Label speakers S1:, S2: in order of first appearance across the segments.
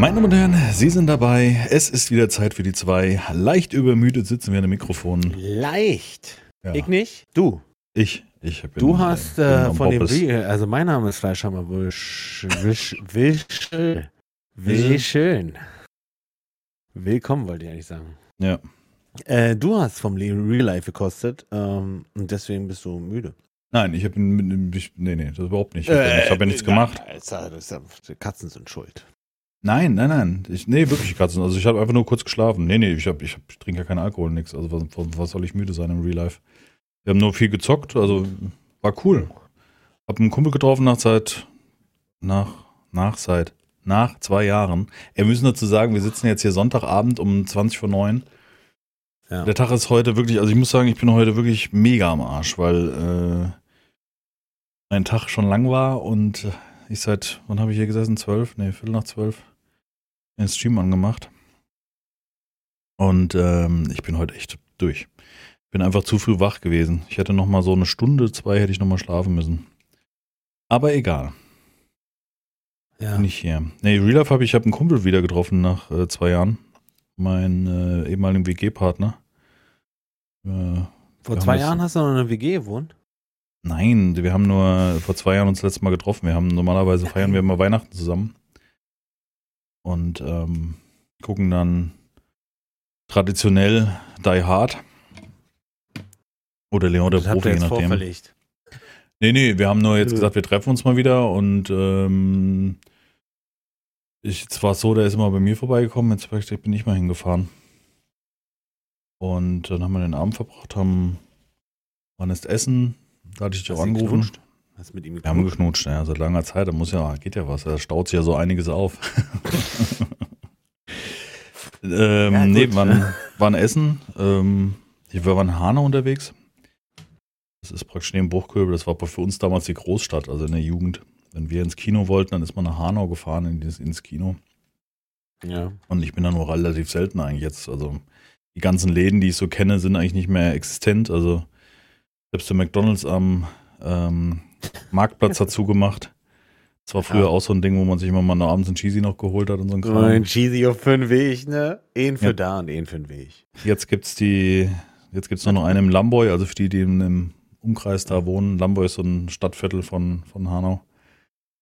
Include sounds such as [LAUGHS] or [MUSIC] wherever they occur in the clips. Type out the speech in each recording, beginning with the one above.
S1: Meine Damen und Herren, Sie sind dabei. Es ist wieder Zeit für die zwei. Leicht übermüdet sitzen wir an dem Mikrofon.
S2: Leicht.
S1: Ja.
S2: Ich nicht? Du.
S1: Ich, ich bin
S2: Du hast äh, von dem
S1: Bobbes.
S2: Re also mein Name ist Fleischhammer Wisch, Wisch, Wischel. Wischeln. Willkommen, wollte ich eigentlich sagen.
S1: Ja.
S2: Äh, du hast vom Real Life gekostet ähm, und deswegen bist du müde.
S1: Nein, ich habe nee, nee, das überhaupt nicht. Ich habe ja, ich hab ja nichts
S2: äh,
S1: gemacht.
S2: Das ist ja- Katzen sind schuld.
S1: Nein, nein, nein. Ich, nee, wirklich Katzen. Also ich habe einfach nur kurz geschlafen. Nee, nee, ich, hab, ich, hab, ich trinke ja keinen Alkohol, nix. Also was, was- soll ich müde sein im Real Life? Wir haben nur viel gezockt, also war cool. Hab einen Kumpel getroffen nach Zeit, nach, nach seit, nach zwei Jahren. Wir müssen dazu sagen, wir sitzen jetzt hier Sonntagabend um 20 vor 9.
S2: Ja.
S1: Der Tag ist heute wirklich, also ich muss sagen, ich bin heute wirklich mega am Arsch, weil äh, mein Tag schon lang war und äh, ich seit, wann habe ich hier gesessen? Zwölf? Nee, Viertel nach zwölf. Den Stream angemacht. Und ähm, ich bin heute echt durch. Bin einfach zu früh wach gewesen. Ich hätte noch mal so eine Stunde, zwei hätte ich noch mal schlafen müssen. Aber egal,
S2: Ja.
S1: bin ich hier. Nee, Real Life habe ich, ich habe einen Kumpel wieder getroffen nach äh, zwei Jahren. Mein äh, ehemaligen WG-Partner. Äh,
S2: Vor zwei
S1: haben das-
S2: Jahren hast du noch in einer WG gewohnt?
S1: Nein, wir haben nur vor zwei Jahren uns das letzte Mal getroffen. Wir haben normalerweise feiern wir immer Weihnachten zusammen und ähm, gucken dann traditionell Die Hard oder Leon der
S2: Das habt
S1: Profi, je nachdem.
S2: vorverlegt.
S1: Nee, nee, wir haben nur jetzt gesagt, wir treffen uns mal wieder und ähm, ich, jetzt war es so, der ist immer bei mir vorbeigekommen, jetzt bin ich mal hingefahren. Und dann haben wir den Abend verbracht, haben wann ist Essen, da hatte ich dich auch angerufen.
S2: geknutscht? Hast mit ihm
S1: Wir haben geknutscht, ja, seit langer Zeit, da muss ja, geht ja was, da staut sich ja so einiges auf. [LAUGHS] ähm,
S2: Ja, gut.
S1: nee, waren, [LAUGHS] waren Essen, ähm, wir waren in Hanau unterwegs. Das ist praktisch neben Bruchköbel, das war für uns damals die Großstadt, also in der Jugend. Wenn wir ins Kino wollten, dann ist man nach Hanau gefahren, in dieses, ins Kino.
S2: Ja.
S1: Und ich bin da nur relativ selten eigentlich jetzt. Also die ganzen Läden, die ich so kenne, sind eigentlich nicht mehr existent. Also selbst der McDonalds am ähm, Marktplatz hat [LAUGHS] zugemacht. Das war früher
S2: Ja.
S1: auch so ein Ding, wo man sich immer mal abends einen Cheesy noch geholt hat und so ein
S2: So ein
S1: Kram.
S2: Cheesy auf für den Weg, ne? Einen für
S1: Ja.
S2: da und einen für den Weg.
S1: Jetzt gibt's die, jetzt gibt's nur noch einen im Lamboy, also für die, die im, Umkreis da wohnen. Lamboy ist so ein Stadtviertel von, von Hanau,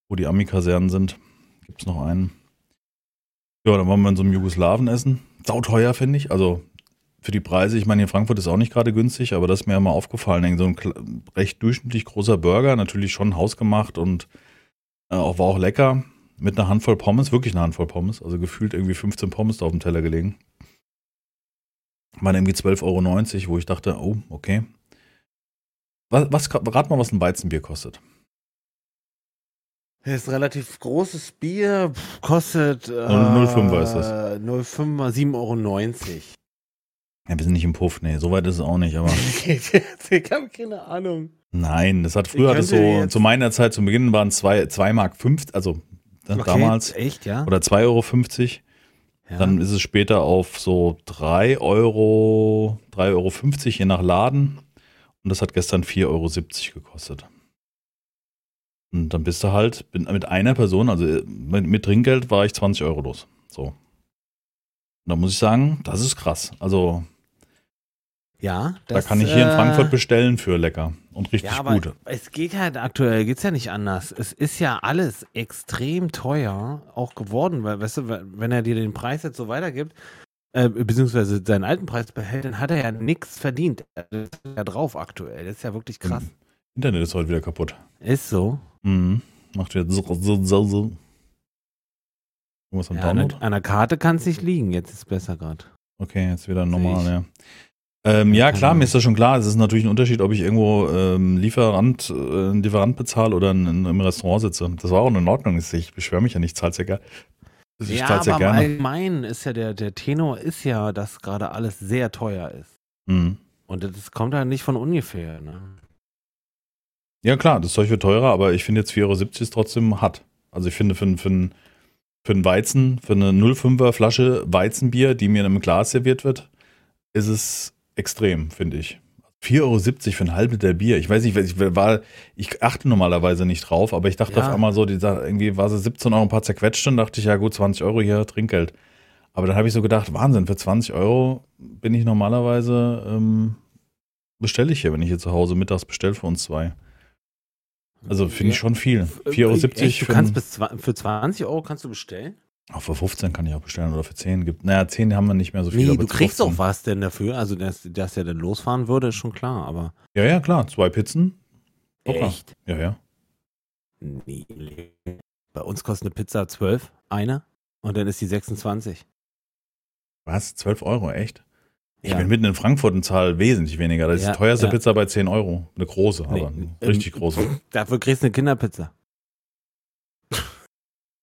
S1: wo die Ami-Kasernen sind. Gibt's noch einen. Ja, dann waren wir in so einem Jugoslawenessen. Sauteuer, finde ich. Also für die Preise, ich meine, hier in Frankfurt ist auch nicht gerade günstig, aber das ist mir ja mal aufgefallen. So ein recht durchschnittlich großer Burger, natürlich schon hausgemacht und äh, auch, war auch lecker. Mit einer Handvoll Pommes, wirklich eine Handvoll Pommes. Also gefühlt irgendwie 15 Pommes da auf dem Teller gelegen. Waren irgendwie 12,90 Euro, wo ich dachte, oh, okay. Was, was rat mal, was ein Weizenbier kostet.
S2: Das ist ein relativ großes Bier, kostet äh,
S1: 0,5er ist das.
S2: 0,5er, 7,90 Euro.
S1: Ja, wir sind nicht im Puff, nee, so weit ist es auch nicht, aber [LAUGHS]
S2: ich habe keine Ahnung.
S1: nein, das hat früher, es so, zu meiner Zeit, zu Beginn waren es 2 Mark 5, also ne, damals,
S2: Echt, ja?
S1: oder 2,50 Euro.
S2: ja.
S1: Dann ist es später auf so 3 Euro, 3,50 Euro je nach Laden. Und das hat gestern 4,70 Euro gekostet. Und dann bist du halt mit einer Person, also äh, mit, mit Trinkgeld war ich 20 Euro los. So. Und da muss ich sagen, das ist krass. Also
S2: ja,
S1: da
S2: das,
S1: kann ich hier in
S2: äh,
S1: Frankfurt bestellen für lecker und richtig
S2: Ja, aber
S1: gut.
S2: es geht halt aktuell, geht's ja nicht anders. Es ist ja alles extrem teuer auch geworden, weil, weißt du, wenn er dir den Preis jetzt so weitergibt, äh, beziehungsweise seinen alten Preis behält, dann hat er ja nichts verdient. Das ist ja drauf aktuell. Das ist ja wirklich krass.
S1: Internet ist heute wieder kaputt.
S2: Ist so.
S1: Mhm. Macht wieder so, so, so, so. Irgendwas am
S2: Ja, an,
S1: Download?
S2: an der Karte kann es nicht liegen. Jetzt ist es besser gerade.
S1: Okay, jetzt wieder normal, ja. Ähm, ja, klar, mir
S2: Ahnung.
S1: ist das schon klar. Es ist natürlich ein Unterschied, ob ich irgendwo ähm, Lieferant, äh, einen Lieferant bezahle oder in, in, im Restaurant sitze. Das war auch in Ordnung. Ich beschwere mich ja nicht, zahl's ja, ge ich
S2: Ja, aber
S1: ja gerne.
S2: Allgemeinen ist ja der, der Tenor ist ja, dass gerade alles sehr teuer ist.
S1: Mhm.
S2: Und das kommt halt nicht von ungefähr. Ne?
S1: Ja, klar, das Zeug wird teurer, aber ich finde jetzt 4,70 Euro ist trotzdem hart. Also ich finde für, für, für einen Weizen, für eine 0,5er Flasche Weizenbier, die mir in einem Glas serviert wird, ist es extrem, finde ich. 4,70 Euro für ein halb Liter Bier. Ich weiß nicht, ich, war, ich achte normalerweise nicht drauf, aber ich dachte
S2: Ja.
S1: auf einmal so, die, irgendwie war sie 17 Euro ein paar zerquetscht und dachte ich, ja gut, 20 Euro hier Trinkgeld. Aber dann habe ich so gedacht, Wahnsinn, für 20 Euro bin ich normalerweise, ähm, bestelle ich hier, wenn ich hier zu Hause mittags bestelle für uns zwei. Also finde ich schon viel. 4,70 Euro
S2: du kannst bis für 20 Euro kannst du bestellen?
S1: Auch für 15 kann ich auch bestellen oder für 10 gibt. Naja, 10 haben wir nicht mehr so viel.
S2: Nee, du kriegst
S1: 15.
S2: auch was denn dafür. Also, dass, dass er dann losfahren würde, ist schon klar, aber.
S1: Ja, ja, klar, zwei Pizzen. Hoppla.
S2: Echt?
S1: Ja, ja.
S2: Nee. Bei uns kostet eine Pizza 12, eine, und dann ist die 26.
S1: Was? 12 Euro, echt? Ich
S2: Ja.
S1: bin mitten in Frankfurt und zahle wesentlich weniger. Da ist
S2: Ja,
S1: die teuerste
S2: ja.
S1: Pizza bei 10 Euro. Eine große, aber
S2: Nee,
S1: eine
S2: ähm,
S1: richtig große. [LAUGHS]
S2: Dafür kriegst du eine Kinderpizza.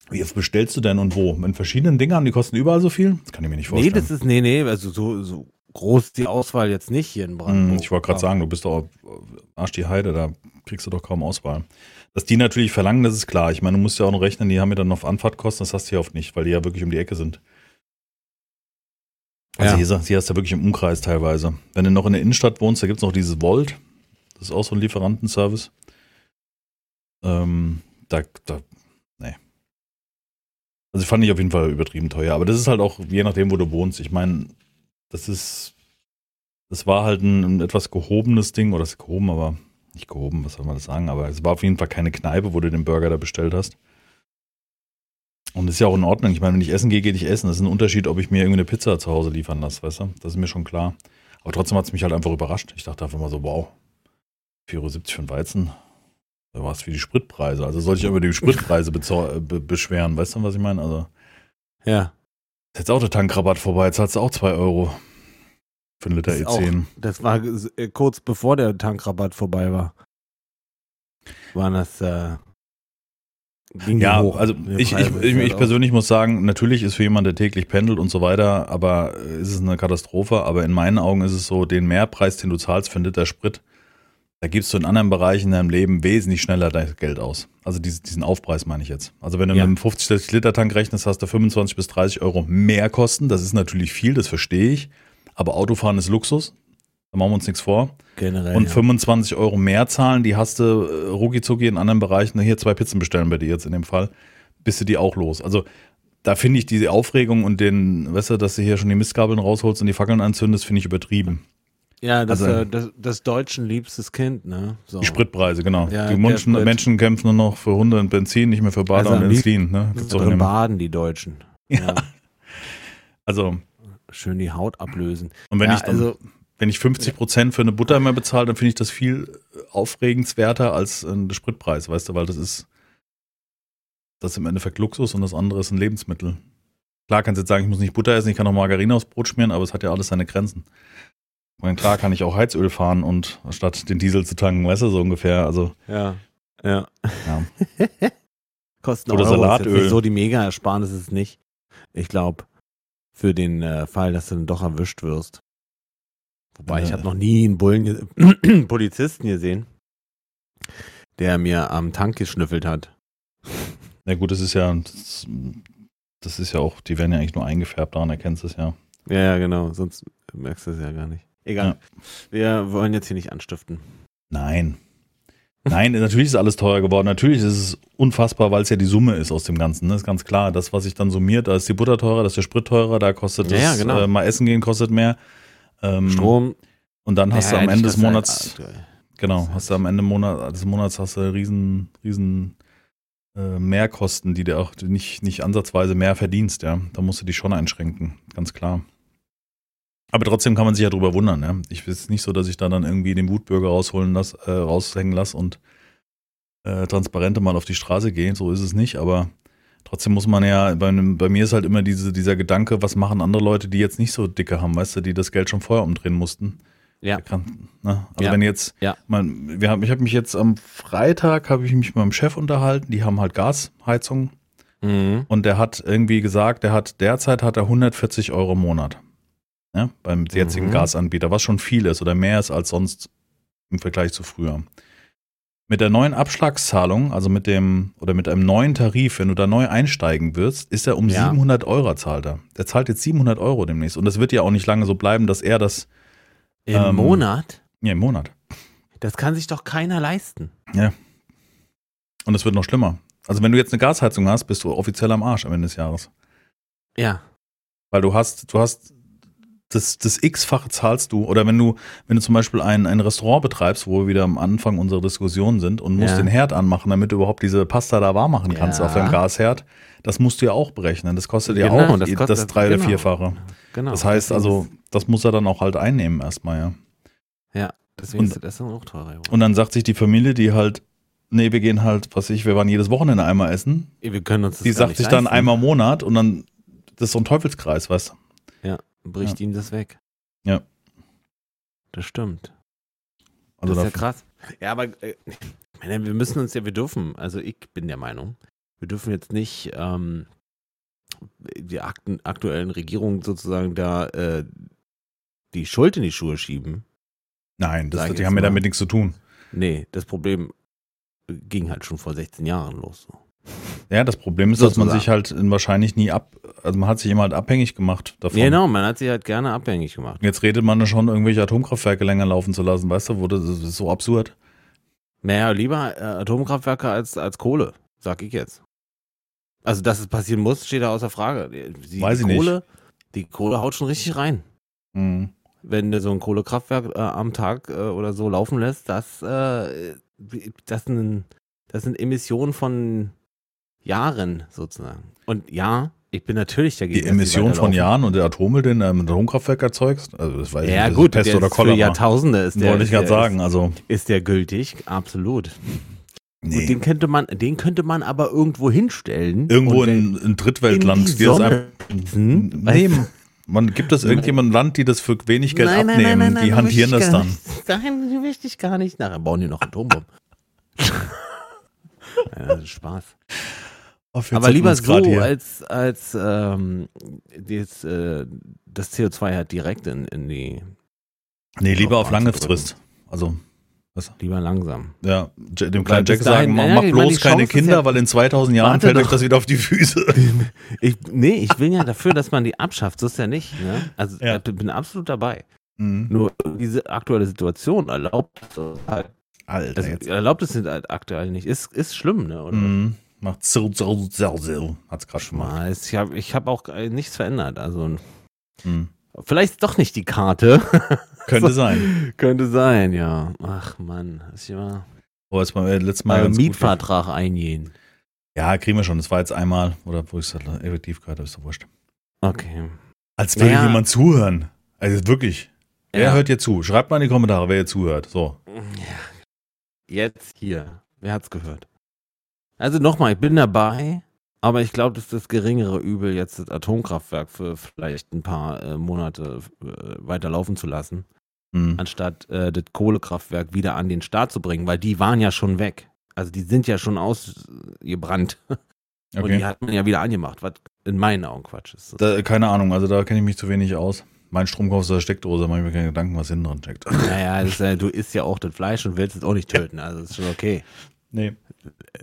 S1: Wie oft bestellst du denn und wo? In verschiedenen Dingern? Die kosten überall so viel? Das kann ich mir nicht
S2: Nee,
S1: vorstellen.
S2: das ist, nee, nee, also so, so groß ist die Auswahl jetzt nicht hier in Brandenburg.
S1: Hm, ich wollte gerade sagen, du bist doch Arsch die Heide, da kriegst du doch kaum Auswahl. Dass die natürlich verlangen, das ist klar. Ich meine, du musst ja auch noch rechnen, die haben ja dann noch Anfahrtkosten, das hast du hier oft nicht, weil die ja wirklich um die Ecke sind. Also
S2: Ja.
S1: hier, hier hast du wirklich im Umkreis teilweise. Wenn du noch in der Innenstadt wohnst, da gibt es noch dieses Volt. Das ist auch so ein Lieferantenservice. Ähm, da, da, nee. Also fand ich auf jeden Fall übertrieben teuer. Aber das ist halt auch, je nachdem, wo du wohnst. Ich meine, das ist, das war halt ein, ein etwas gehobenes Ding, oder das ist gehoben, aber nicht gehoben, was soll man das sagen, aber es war auf jeden Fall keine Kneipe, wo du den Burger da bestellt hast. Und das ist ja auch in Ordnung. Ich meine, wenn ich essen gehe, gehe ich essen. Das ist ein Unterschied, ob ich mir irgendwie eine Pizza zu Hause liefern lasse, weißt du? Das ist mir schon klar. Aber trotzdem hat es mich halt einfach überrascht. Ich dachte einfach mal so, wow, 4,70 Euro für einen Weizen. Da war es wie die Spritpreise. Also soll ich über die Spritpreise bezau- be beschweren, weißt du, was ich meine? Also,
S2: Ja,
S1: jetzt auch der Tankrabatt vorbei, jetzt zahlst du auch 2 Euro für einen Liter
S2: Das ist auch-
S1: E10.
S2: das war äh, kurz bevor der Tankrabatt vorbei war. Waren das, äh,
S1: Ja,
S2: hoch,
S1: also ich, ich, ich,
S2: Ist halt
S1: ich persönlich muss sagen, natürlich ist für jemanden, der täglich pendelt und so weiter, aber äh, ist es eine Katastrophe. Aber in meinen Augen ist es so, den Mehrpreis, den du zahlst für einen Liter Sprit, da gibst du in anderen Bereichen in deinem Leben wesentlich schneller dein Geld aus. Also diesen, Aufpreis meine ich jetzt. Also wenn du
S2: Ja.
S1: mit einem 50-Liter-Tank rechnest, hast du 25 bis 30 Euro mehr Kosten. Das ist natürlich viel, das verstehe ich. Aber Autofahren ist Luxus. Da machen wir uns nichts vor.
S2: Generell.
S1: Und
S2: ja.
S1: 25 Euro mehr zahlen, die hast du äh, rucki zucki in anderen Bereichen. Hier zwei Pizzen bestellen bei dir jetzt in dem Fall. Bist du die auch los. Also da finde ich diese Aufregung und den, weißt du, dass du hier schon die Mistgabeln rausholst und die Fackeln anzündest, finde ich übertrieben.
S2: Ja, das,
S1: Also-
S2: äh, das, das Deutschen liebstes Kind, ne? So.
S1: Die Spritpreise, genau.
S2: Ja,
S1: die Menschen. Menschen kämpfen nur noch für Hunde und Benzin, nicht mehr für Bader
S2: Also
S1: und Insulin. Ne? Gibt's auch
S2: baden, die Deutschen.
S1: Ja. [LAUGHS] also,
S2: Schön die Haut ablösen.
S1: und wenn
S2: ja,
S1: ich dann,
S2: also,
S1: wenn ich 50 Prozent für eine Butter mehr bezahle, dann finde ich das viel aufregenswerter als äh, der Spritpreis, weißt du, weil das ist, das ist im Endeffekt Luxus und das andere ist ein Lebensmittel. Klar kannst du jetzt sagen, ich muss nicht Butter essen, ich kann auch Margarine aufs Brot schmieren, aber es hat ja alles seine Grenzen. Ich meine, klar kann ich auch Heizöl fahren und statt den Diesel zu tanken, weißt du, so ungefähr. Also,
S2: ja. Ja.
S1: Ja. [LAUGHS]
S2: Kosten
S1: Oder
S2: Euro, ist
S1: Salatöl.
S2: Jetzt nicht so die Mega-Ersparnis ist es nicht. Ich glaube, für den äh, Fall, dass du dann doch erwischt wirst. Wobei, ich
S1: Äh.
S2: habe noch nie einen Bullen, [CLEARS THROAT] Polizisten gesehen, der mir am Tank geschnüffelt hat.
S1: na gut, das ist ja, das, das ist ja auch, die werden ja eigentlich nur eingefärbt, daran erkennst du es ja.
S2: Ja, ja, genau. Sonst merkst du es ja gar nicht. Egal. Wir wollen jetzt hier nicht anstiften.
S1: Nein. Nein, natürlich ist alles teurer geworden. Natürlich ist es unfassbar, weil es ja die Summe ist aus dem Ganzen. Ne? Ist ganz klar. Das, was sich dann summiert, da ist die Butter teurer, da ist der Sprit teurer, da kostet
S2: Ja,
S1: das
S2: ja, genau.
S1: äh, mal essen gehen kostet mehr. Ähm,
S2: Strom.
S1: Und dann hast
S2: ja,
S1: du am Ende des
S2: dass halt-
S1: Monats, genau, hast du am Ende Monat, des Monats hast du riesen, riesen äh, Mehrkosten, die dir auch nicht, nicht ansatzweise mehr verdienst, ja. Da musst du dich schon einschränken, ganz klar. Aber trotzdem kann man sich ja drüber wundern, ja. Ich ist nicht so, dass ich da dann irgendwie den Wutbürger rausholen lass, äh, raushängen lasse und äh, Transparente mal auf die Straße gehen. So ist es nicht, aber trotzdem muss man ja, bei, bei mir ist halt immer diese, dieser Gedanke, was machen andere Leute, die jetzt nicht so dicke haben, weißt du, die das Geld schon vorher umdrehen mussten.
S2: Ja.
S1: Kann, ne? Also
S2: Ja.
S1: wenn jetzt,
S2: Ja.
S1: man, wir haben, ich habe mich jetzt am Freitag, habe ich mich mit meinem Chef unterhalten, die haben halt Gasheizung
S2: Mhm.
S1: und der hat irgendwie gesagt, der hat derzeit hat er 140 Euro im Monat. Ja, beim jetzigen
S2: Mhm.
S1: Gasanbieter, was schon viel ist oder mehr ist als sonst im Vergleich zu früher. Mit der neuen Abschlagszahlung, also mit dem oder mit einem neuen Tarif, wenn du da neu einsteigen wirst, ist er um
S2: Ja.
S1: 700 Euro zahlt er. Der zahlt jetzt 700 Euro demnächst und das wird ja auch nicht lange so bleiben, dass er das
S2: Im
S1: Ähm,
S2: Monat?
S1: Ja, im Monat.
S2: Das kann sich doch keiner leisten.
S1: Und es wird noch schlimmer. Also wenn du jetzt eine Gasheizung hast, bist du offiziell am Arsch am Ende des Jahres.
S2: Ja.
S1: Weil du hast, du hast das, das X-fache zahlst du. Oder wenn du, wenn du zum Beispiel ein, ein Restaurant betreibst, wo wir wieder am Anfang unserer Diskussion sind und musst
S2: Ja.
S1: den Herd anmachen, damit du überhaupt diese Pasta da warm machen kannst
S2: Ja.
S1: auf deinem Gasherd, das musst du ja auch berechnen. Das kostet ja
S2: Genau,
S1: auch
S2: das
S1: das,
S2: kostet-
S1: drei- oder
S2: genau.
S1: vierfache.
S2: Genau.
S1: Das heißt also, das muss er dann auch halt einnehmen erstmal, ja.
S2: Ja, deswegen
S1: und-
S2: ist das dann auch teurer. geworden.
S1: Und dann sagt sich die Familie, die halt, nee, wir gehen halt, was ich, wir waren jedes Wochenende einmal essen.
S2: Wir können uns das
S1: Die sagt sich dann einmal im Monat und dann, das ist so ein Teufelskreis, weißt du.
S2: Bricht ihm das weg.
S1: Ja.
S2: Das stimmt.
S1: Also
S2: das ist ja krass. Ja, aber äh, wir müssen uns ja, wir dürfen, also ich bin der Meinung, wir dürfen jetzt nicht ähm, die akten, aktuellen Regierungen sozusagen da äh, die Schuld in die Schuhe schieben.
S1: Nein, das, die haben ja damit nichts zu tun.
S2: Nee, das Problem ging halt schon vor 16 Jahren los. So.
S1: Ja, das Problem ist, dass man
S2: Sozusagen.
S1: sich halt wahrscheinlich nie ab, also man hat sich immer halt abhängig gemacht davon.
S2: Genau, man hat sie halt gerne abhängig gemacht.
S1: Jetzt redet man schon, irgendwelche Atomkraftwerke länger laufen zu lassen, weißt du, wo das, ist so absurd.
S2: Naja, lieber äh, Atomkraftwerke als, als Kohle, sag ich jetzt. Also, dass es passieren muss, steht da außer Frage. Die,
S1: Weiß ich nicht.
S2: Kohle, Die Kohle haut schon richtig rein.
S1: Mhm.
S2: Wenn du so ein Kohlekraftwerk äh, am Tag äh, oder so laufen lässt, das, äh, das, sind, das sind Emissionen von Jahren sozusagen. Und ja, ich bin natürlich dagegen.
S1: Die Emission von
S2: weiterlaufen.
S1: Jahren und der Atommüll, den du mit Atomkraftwerk erzeugst, also das weiß ich
S2: Ja,
S1: nicht, das
S2: gut,
S1: ist Pest
S2: der
S1: oder
S2: ist für
S1: Cholera.
S2: Jahrtausende ist der,
S1: Wollte ich gerade sagen, also
S2: Ist, ist der gültig? Absolut. Und
S1: nee.
S2: den könnte man, den könnte man aber irgendwo hinstellen.
S1: Irgendwo
S2: und
S1: in, in Drittweltland,
S2: in die
S1: die
S2: Sonne weißt
S1: man gibt das irgendjemandem Land, die das für wenig Geld
S2: Nein, nein,
S1: abnehmen,
S2: nein, nein,
S1: die hantieren das
S2: ich
S1: dann.
S2: Nicht. [LAUGHS] Nein, möchte ich gar nicht. Nachher bauen die noch Atombomben. [LAUGHS] ja, das ist Spaß.
S1: Oh,
S2: Aber lieber so, als, als ähm, das, äh, das CO2 halt direkt in, in die,
S1: Nee, lieber auf lange. Frist. Also,
S2: lieber langsam.
S1: ja, dem kleinen Jack sagen,
S2: dahin-
S1: mach,
S2: meine,
S1: bloß
S2: die
S1: keine Kinder,
S2: ja-
S1: weil in 2000 Jahren fällt euch
S2: doch.
S1: das wieder auf die Füße. [LAUGHS] [LAUGHS]
S2: Ich, nee, ich bin ja dafür, dass man die abschafft. So ist ja nicht. Ne? Also
S1: Ja.
S2: ich bin absolut dabei.
S1: Mhm.
S2: Nur diese aktuelle Situation erlaubt es halt,
S1: Alter,
S2: also
S1: jetzt.
S2: erlaubt es halt aktuell nicht. Ist, ist schlimm, ne? Oder?
S1: Mhm. Macht zirr, zirr, zirr, zirr. Hat's gerade schon mal.
S2: Es- Ich habe ich hab auch äh, nichts verändert. Also
S1: Mhm.
S2: vielleicht doch nicht die Karte. [LAUGHS]
S1: Könnte sein.
S2: Könnte sein, ja. Ach Mann, ist ja
S1: Oh, jetzt mal, äh, letztes Mal gut.
S2: Mietvertrag eingehen.
S1: Ja, kriegen wir schon. Das war jetzt einmal, oder wo ich es halt effektiv gehört habe, ist doch wurscht.
S2: Okay.
S1: Als würde
S2: Naja.
S1: jemand zuhören. Also wirklich. Wer
S2: Ja.
S1: hört dir zu? Schreibt mal in die Kommentare, wer ihr zuhört. So.
S2: Jetzt hier. Wer hat's gehört? Also nochmal, ich bin dabei, aber ich glaube, das ist das geringere Übel, jetzt das Atomkraftwerk für vielleicht ein paar äh, Monate äh, weiterlaufen zu lassen,
S1: Mhm.
S2: anstatt äh, das Kohlekraftwerk wieder an den Start zu bringen, weil die waren ja schon weg. Also die sind ja schon ausgebrannt. [LAUGHS] Und
S1: Okay.
S2: die hat man ja wieder angemacht, was in meinen Augen Quatsch ist.
S1: Da, keine Ahnung, also da kenne ich mich zu wenig aus. Mein Strom kommt aus der Steckdose, da mache ich mir keine Gedanken, was hinten dran steckt.
S2: Naja, ist, ja- du isst ja auch das Fleisch und willst es auch nicht töten. Also ist schon okay.
S1: Nee.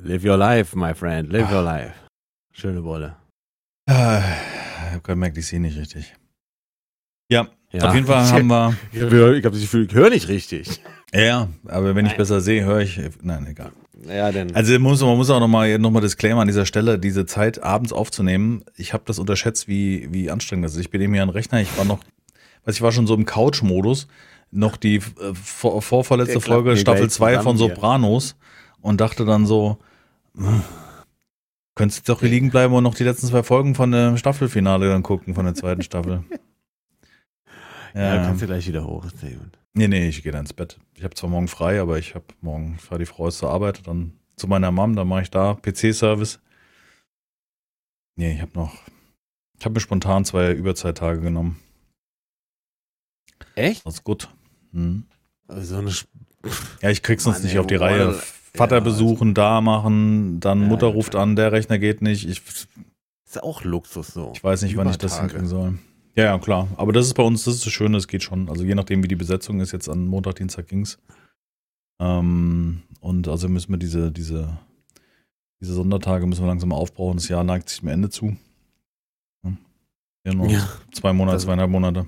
S2: Live your life, my friend. Live your life. Schöne Bolle.
S1: Ah, Ich habe gemerkt, ich sehe nicht richtig. Ja,
S2: Ja.
S1: auf jeden Fall haben wir.
S2: Ich habe hab das Gefühl, ich höre nicht richtig.
S1: Ja, aber wenn ich
S2: Nein.
S1: besser sehe, höre ich. Nein, egal.
S2: Ja, denn.
S1: Also muss, man muss auch nochmal noch mal Disclaimer an dieser Stelle, diese Zeit abends aufzunehmen. Ich habe das unterschätzt, wie, wie anstrengend das ist. Ich bin eben hier den Rechner, ich war noch, weiß ich war schon so im Couch-Modus. Noch die äh, vor,
S2: klappt
S1: Folge, Staffel
S2: gleich
S1: 2 von
S2: zusammen hier.
S1: Und dachte dann so, hm, könntest du doch hier liegen bleiben und noch die letzten zwei Folgen von dem Staffelfinale dann gucken, von der zweiten Staffel. [LAUGHS]
S2: ja,
S1: Ja,
S2: kannst du gleich wieder hoch.
S1: Nee, nee, ich gehe dann ins Bett. Ich habe zwar morgen frei, aber ich habe morgen fahre die Frau ist zur Arbeit, dann zu meiner Mom, dann mache ich da PC-Service. Nee, ich habe noch, ich habe mir spontan zwei Überzeittage genommen.
S2: Echt?
S1: Das ist gut. Hm.
S2: So eine. Sp
S1: Ja, ich krieg's sonst
S2: Mann,
S1: nicht
S2: ey,
S1: auf die Reihe. Vater
S2: ja,
S1: besuchen, da machen, dann
S2: Ja,
S1: Mutter ruft an, der Rechner geht nicht. Ich,
S2: ist auch Luxus so.
S1: ich weiß nicht, wann ich das hinkriegen soll. Ja, ja, klar. Aber das ist bei uns, das ist das Schöne, es geht schon. Also je nachdem, wie die Besetzung ist, jetzt an Montag, Dienstag ging's. Ähm, und also müssen wir diese, diese, diese Sondertage müssen wir langsam aufbrauchen. Das Jahr neigt sich dem Ende zu. Ja, noch
S2: Ja.
S1: zwei Monate,
S2: Das-
S1: zweieinhalb Monate.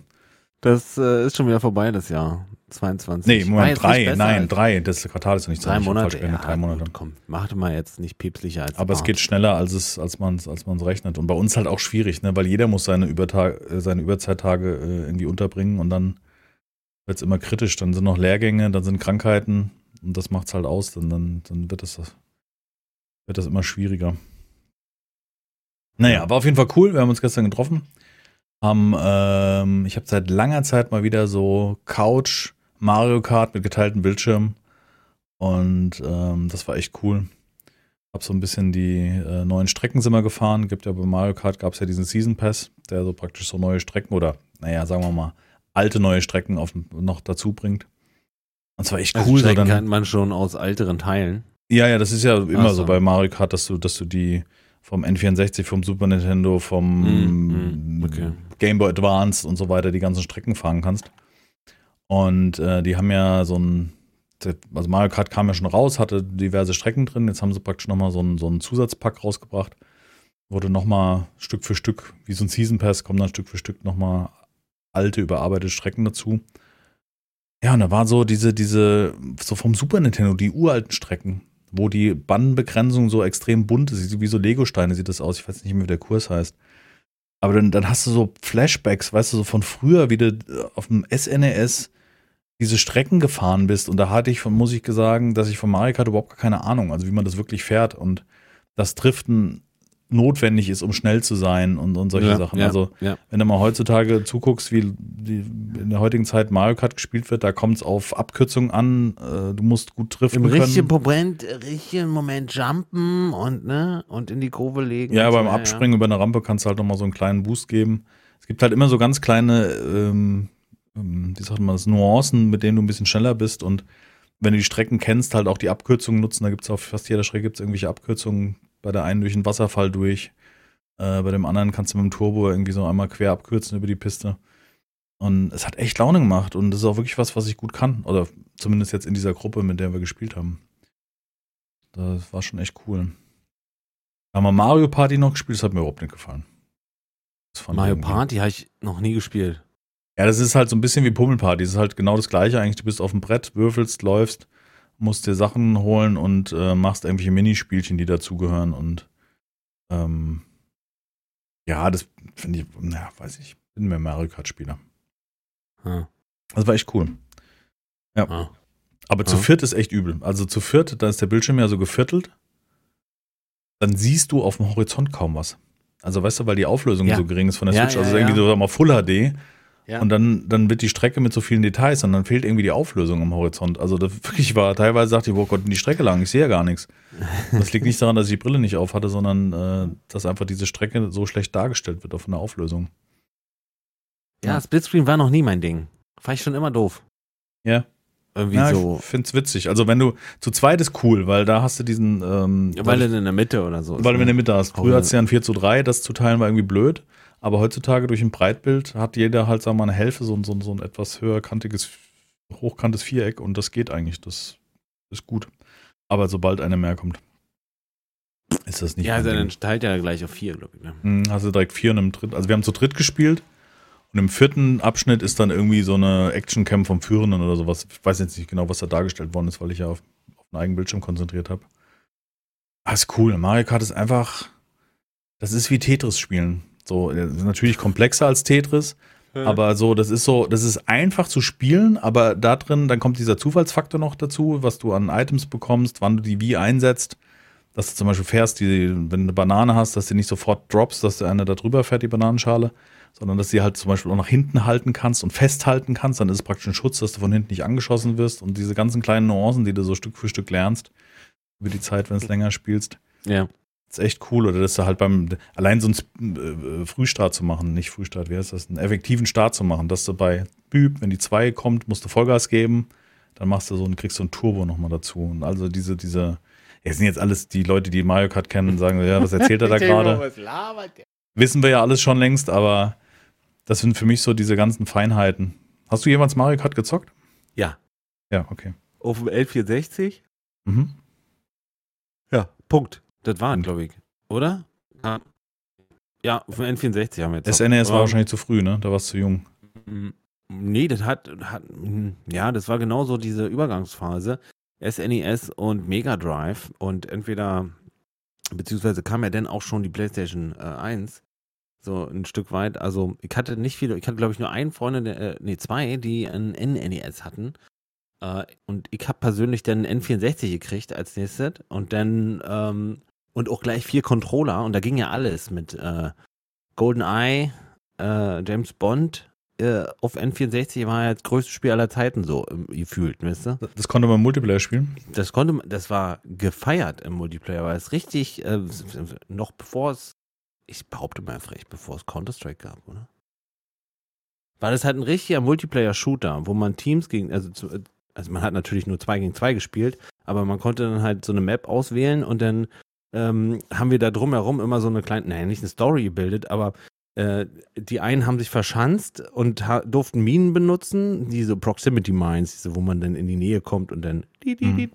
S2: Das äh, ist schon wieder vorbei, das Jahr. 22.
S1: Nee, Moment, drei,
S2: besser
S1: nein, drei. Das Quartal ist noch nicht
S2: Drei Monate.
S1: gerechnet,
S2: Ja,
S1: drei Monate.
S2: Gut, komm, macht mal jetzt nicht päpstlicher als
S1: Aber es geht schneller, als es, als man es, als man es rechnet. Und bei uns halt auch schwierig, ne? weil jeder muss seine, Übertag, äh, seine Überzeittage äh, irgendwie unterbringen und dann wird es immer kritisch. Dann sind noch Lehrgänge, dann sind Krankheiten und das macht es halt aus. Dann, dann, dann wird, das, wird das immer schwieriger. Naja, war auf jeden Fall cool. Wir haben uns gestern getroffen. Haben, ähm, ich habe seit langer Zeit mal wieder so Couch, Mario Kart mit geteiltem Bildschirm. Und ähm, das war echt cool. Hab so ein bisschen die äh, neuen Strecken sind wir gefahren. Gibt ja bei Mario Kart gab es ja diesen Season Pass, der so praktisch so neue Strecken oder, naja, sagen wir mal, alte neue Strecken auf, noch dazu bringt. Und zwar echt
S2: Also
S1: cool. So
S2: Strecken
S1: dann,
S2: kennt man schon aus älteren Teilen.
S1: ja, ja, das ist ja immer so.
S2: so.
S1: bei Mario Kart, dass du, dass du die vom N64, vom Super Nintendo, vom
S2: Mm, mm, okay.
S1: Game Boy Advance und so weiter die ganzen Strecken fahren kannst. Und äh, die haben ja so ein, also Mario Kart kam ja schon raus, hatte diverse Strecken drin. Jetzt haben sie praktisch nochmal so einen, so Zusatzpack rausgebracht. Wurde nochmal Stück für Stück, wie so ein Season Pass, kommen dann Stück für Stück nochmal alte, überarbeitete Strecken dazu. Ja, und da war so diese, diese, so vom Super Nintendo, die uralten Strecken, wo die Bannenbegrenzung so extrem bunt ist, wie so Lego-Steine sieht das aus. Ich weiß nicht mehr, wie der Kurs heißt. Aber dann, dann hast du so Flashbacks, weißt du, so von früher, wie du auf dem SNES diese Strecken gefahren bist. Und da hatte ich von, muss ich sagen, dass ich von Mario Kart überhaupt gar keine Ahnung, also wie man das wirklich fährt und das Driften notwendig ist, um schnell zu sein und, und solche
S2: ja,
S1: Sachen.
S2: Ja,
S1: Also
S2: ja.
S1: wenn du mal heutzutage zuguckst, wie die, in der heutigen Zeit Mario Kart gespielt wird, da kommt es auf Abkürzungen an. Äh, du musst gut driften
S2: Im richtigen
S1: können.
S2: Moment, richtigen Moment jumpen und ne und in die Kurve legen.
S1: Ja, beim
S2: so,
S1: Abspringen über eine Rampe kannst du halt nochmal so einen kleinen Boost geben. Es gibt halt immer so ganz kleine, ähm, wie sagt man das, Nuancen, mit denen du ein bisschen schneller bist und wenn du die Strecken kennst, halt auch die Abkürzungen nutzen. Da gibt es auf fast jeder Strecke gibt's irgendwelche Abkürzungen. Bei der einen durch den Wasserfall durch. Äh, bei dem anderen kannst du mit dem Turbo irgendwie so einmal quer abkürzen über die Piste. Und es hat echt Laune gemacht und das ist auch wirklich was, was ich gut kann. Oder zumindest jetzt in dieser Gruppe, mit der wir gespielt haben. Das war schon echt cool. Da haben wir Mario Party noch gespielt, das hat mir überhaupt nicht gefallen.
S2: Mario Party habe ich noch nie gespielt.
S1: Ja, das ist halt so ein bisschen wie Pummelparty. Das ist halt genau das Gleiche eigentlich. Du bist auf dem Brett, würfelst, läufst, musst dir Sachen holen und äh, machst irgendwelche Minispielchen, die dazugehören. Und ähm, ja, das finde ich, naja, weiß ich, bin mehr Mario Kart-Spieler.
S2: Ja.
S1: Das war echt cool.
S2: Ah.
S1: Aber zu
S2: Ja.
S1: viert ist echt übel. Also zu viert, da ist der Bildschirm ja so geviertelt. Dann siehst du auf dem Horizont kaum was. Also weißt du, weil die Auflösung
S2: Ja.
S1: so gering ist von der
S2: Ja,
S1: Switch,
S2: ja,
S1: also irgendwie
S2: ja.
S1: so sag mal Full HD.
S2: Ja.
S1: Und dann, dann wird die Strecke mit so vielen Details und dann fehlt irgendwie die Auflösung am Horizont. Also das [LAUGHS] wirklich war, teilweise dachte ich, wo Gott, die Strecke lang, ich sehe ja gar nichts. Das liegt nicht daran, dass ich die Brille nicht auf hatte, sondern äh, dass einfach diese Strecke so schlecht dargestellt wird auf einer Auflösung.
S2: ja, Splitscreen war noch nie mein Ding. Fand ich schon immer doof.
S1: Ja.
S2: Irgendwie
S1: Ja,
S2: so.
S1: ich find's witzig. Also wenn du zu zweit ist cool, weil da hast du diesen, ähm,
S2: Ja, weil er in der Mitte oder so
S1: weil du in
S2: ne?
S1: der Mitte hast. Früher hattest du ja ein 4 zu 3, das zu teilen war irgendwie blöd. Aber heutzutage durch ein Breitbild hat jeder halt, sagen wir mal, eine Hälfte, so, ein- so, so ein etwas höherkantiges, hochkantes Viereck und das geht eigentlich. Das ist gut. Aber sobald einer mehr kommt, ist das nicht
S2: Ja, also dann teilt er gleich auf vier, glaube ich. Ne?
S1: Hm, Hast du direkt vier und im dritten, also wir haben zu dritt gespielt und im vierten Abschnitt ist dann irgendwie so eine Actioncam vom Führenden oder sowas. Ich weiß jetzt nicht genau, was da dargestellt worden ist, weil ich ja auf, auf einen eigenen Bildschirm konzentriert habe. Ah, ist cool. Mario Kart ist einfach, das ist wie Tetris spielen. So, das ist natürlich komplexer als Tetris, aber so, das ist so, das ist einfach zu spielen, aber da drin, dann kommt dieser Zufallsfaktor noch dazu, was du an Items bekommst, wann du die wie einsetzt. Dass du zum Beispiel fährst, die, wenn du eine Banane hast, dass du nicht sofort droppst, dass der eine da drüber fährt, die Bananenschale, sondern dass du sie halt zum Beispiel auch nach hinten halten kannst und festhalten kannst. Dann ist es praktisch ein Schutz, dass du von hinten nicht angeschossen wirst. Und diese ganzen kleinen Nuancen, die du so Stück für Stück lernst, über die Zeit, wenn du es länger spielst,
S2: Ja.
S1: Ist echt cool. Oder dass du halt beim, allein so einen äh, Frühstart zu machen, nicht Frühstart, wie heißt das, einen effektiven Start zu machen, dass du bei Büb, wenn die 2 kommt, musst du Vollgas geben, dann machst du so und kriegst so ein Turbo nochmal dazu. Und also diese, diese, ja, sind jetzt alles die Leute, die Mario Kart kennen, sagen, ja, was erzählt er da [LAUGHS] gerade? Wissen wir ja alles schon längst, aber das sind für mich so diese ganzen Feinheiten. Hast du jemals Mario Kart gezockt?
S2: Ja.
S1: Ja, okay.
S2: Auf dem L460?
S1: Mhm.
S2: Ja. Punkt. Das war glaube ich. Oder? Ja. Ja, dem N64 haben wir jetzt.
S1: SNES war
S2: Aber-
S1: wahrscheinlich zu früh, ne? Da warst du zu jung.
S2: Mhm. Nee, das hat, hat, hm, ja, das war genauso diese Übergangsphase. SNES und Mega Drive und entweder, beziehungsweise kam ja dann auch schon die PlayStation äh, 1 so ein Stück weit. Also ich hatte nicht viele, ich hatte glaube ich nur einen Freund, äh, nee, zwei, die ein NNES hatten. Äh, und ich habe persönlich dann ein N64 gekriegt als nächstes und dann ähm, und auch gleich vier Controller und da ging ja alles mit äh, GoldenEye, äh, James Bond, äh, auf N64 war ja das größte Spiel aller Zeiten so ähm, gefühlt, weißt du?
S1: Das konnte man Multiplayer spielen?
S2: Das konnte man, das war gefeiert im Multiplayer, weil es richtig, äh, noch bevor es, ich behaupte mal frech, bevor es Counter-Strike gab, oder? War das halt ein richtiger Multiplayer-Shooter, wo man Teams gegen, also, zu, also man hat natürlich nur zwei gegen zwei gespielt, aber man konnte dann halt so eine Map auswählen und dann ähm, haben wir da drumherum immer so eine kleine, naja, nicht eine Story gebildet, aber äh, die einen haben sich verschanzt und durften Minen benutzen, diese Proximity Mines, diese, wo man dann in die Nähe kommt und dann mhm.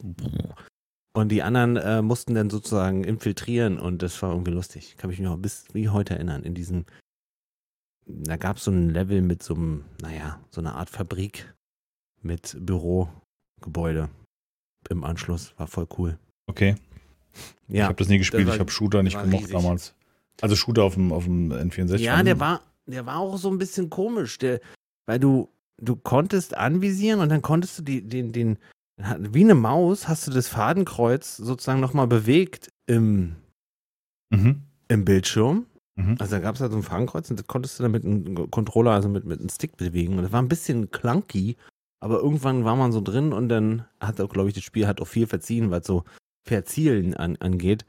S2: und die anderen äh, mussten dann sozusagen infiltrieren und das war irgendwie lustig. Kann mich noch bis wie heute erinnern. In diesem, da gab es so ein Level mit so einem, naja, so einer Art Fabrik mit Bürogebäude im Anschluss. War voll cool.
S1: Okay. Ja, ich habe das nie gespielt, das war, ich habe Shooter nicht gemocht riesig. damals. Also Shooter auf dem, auf dem N64.
S2: Ja, der war, der war auch so ein bisschen komisch, der, weil du, du konntest anvisieren und dann konntest du die, den, den, wie eine Maus hast du das Fadenkreuz sozusagen nochmal bewegt im, mhm. im Bildschirm. Mhm. Also da gab es halt so ein Fadenkreuz und das konntest du dann mit einem Controller, also mit, mit einem Stick bewegen. Und das war ein bisschen clunky, aber irgendwann war man so drin und dann hat auch, glaube ich, das Spiel hat auch viel verziehen, was so Verzielen an, angeht.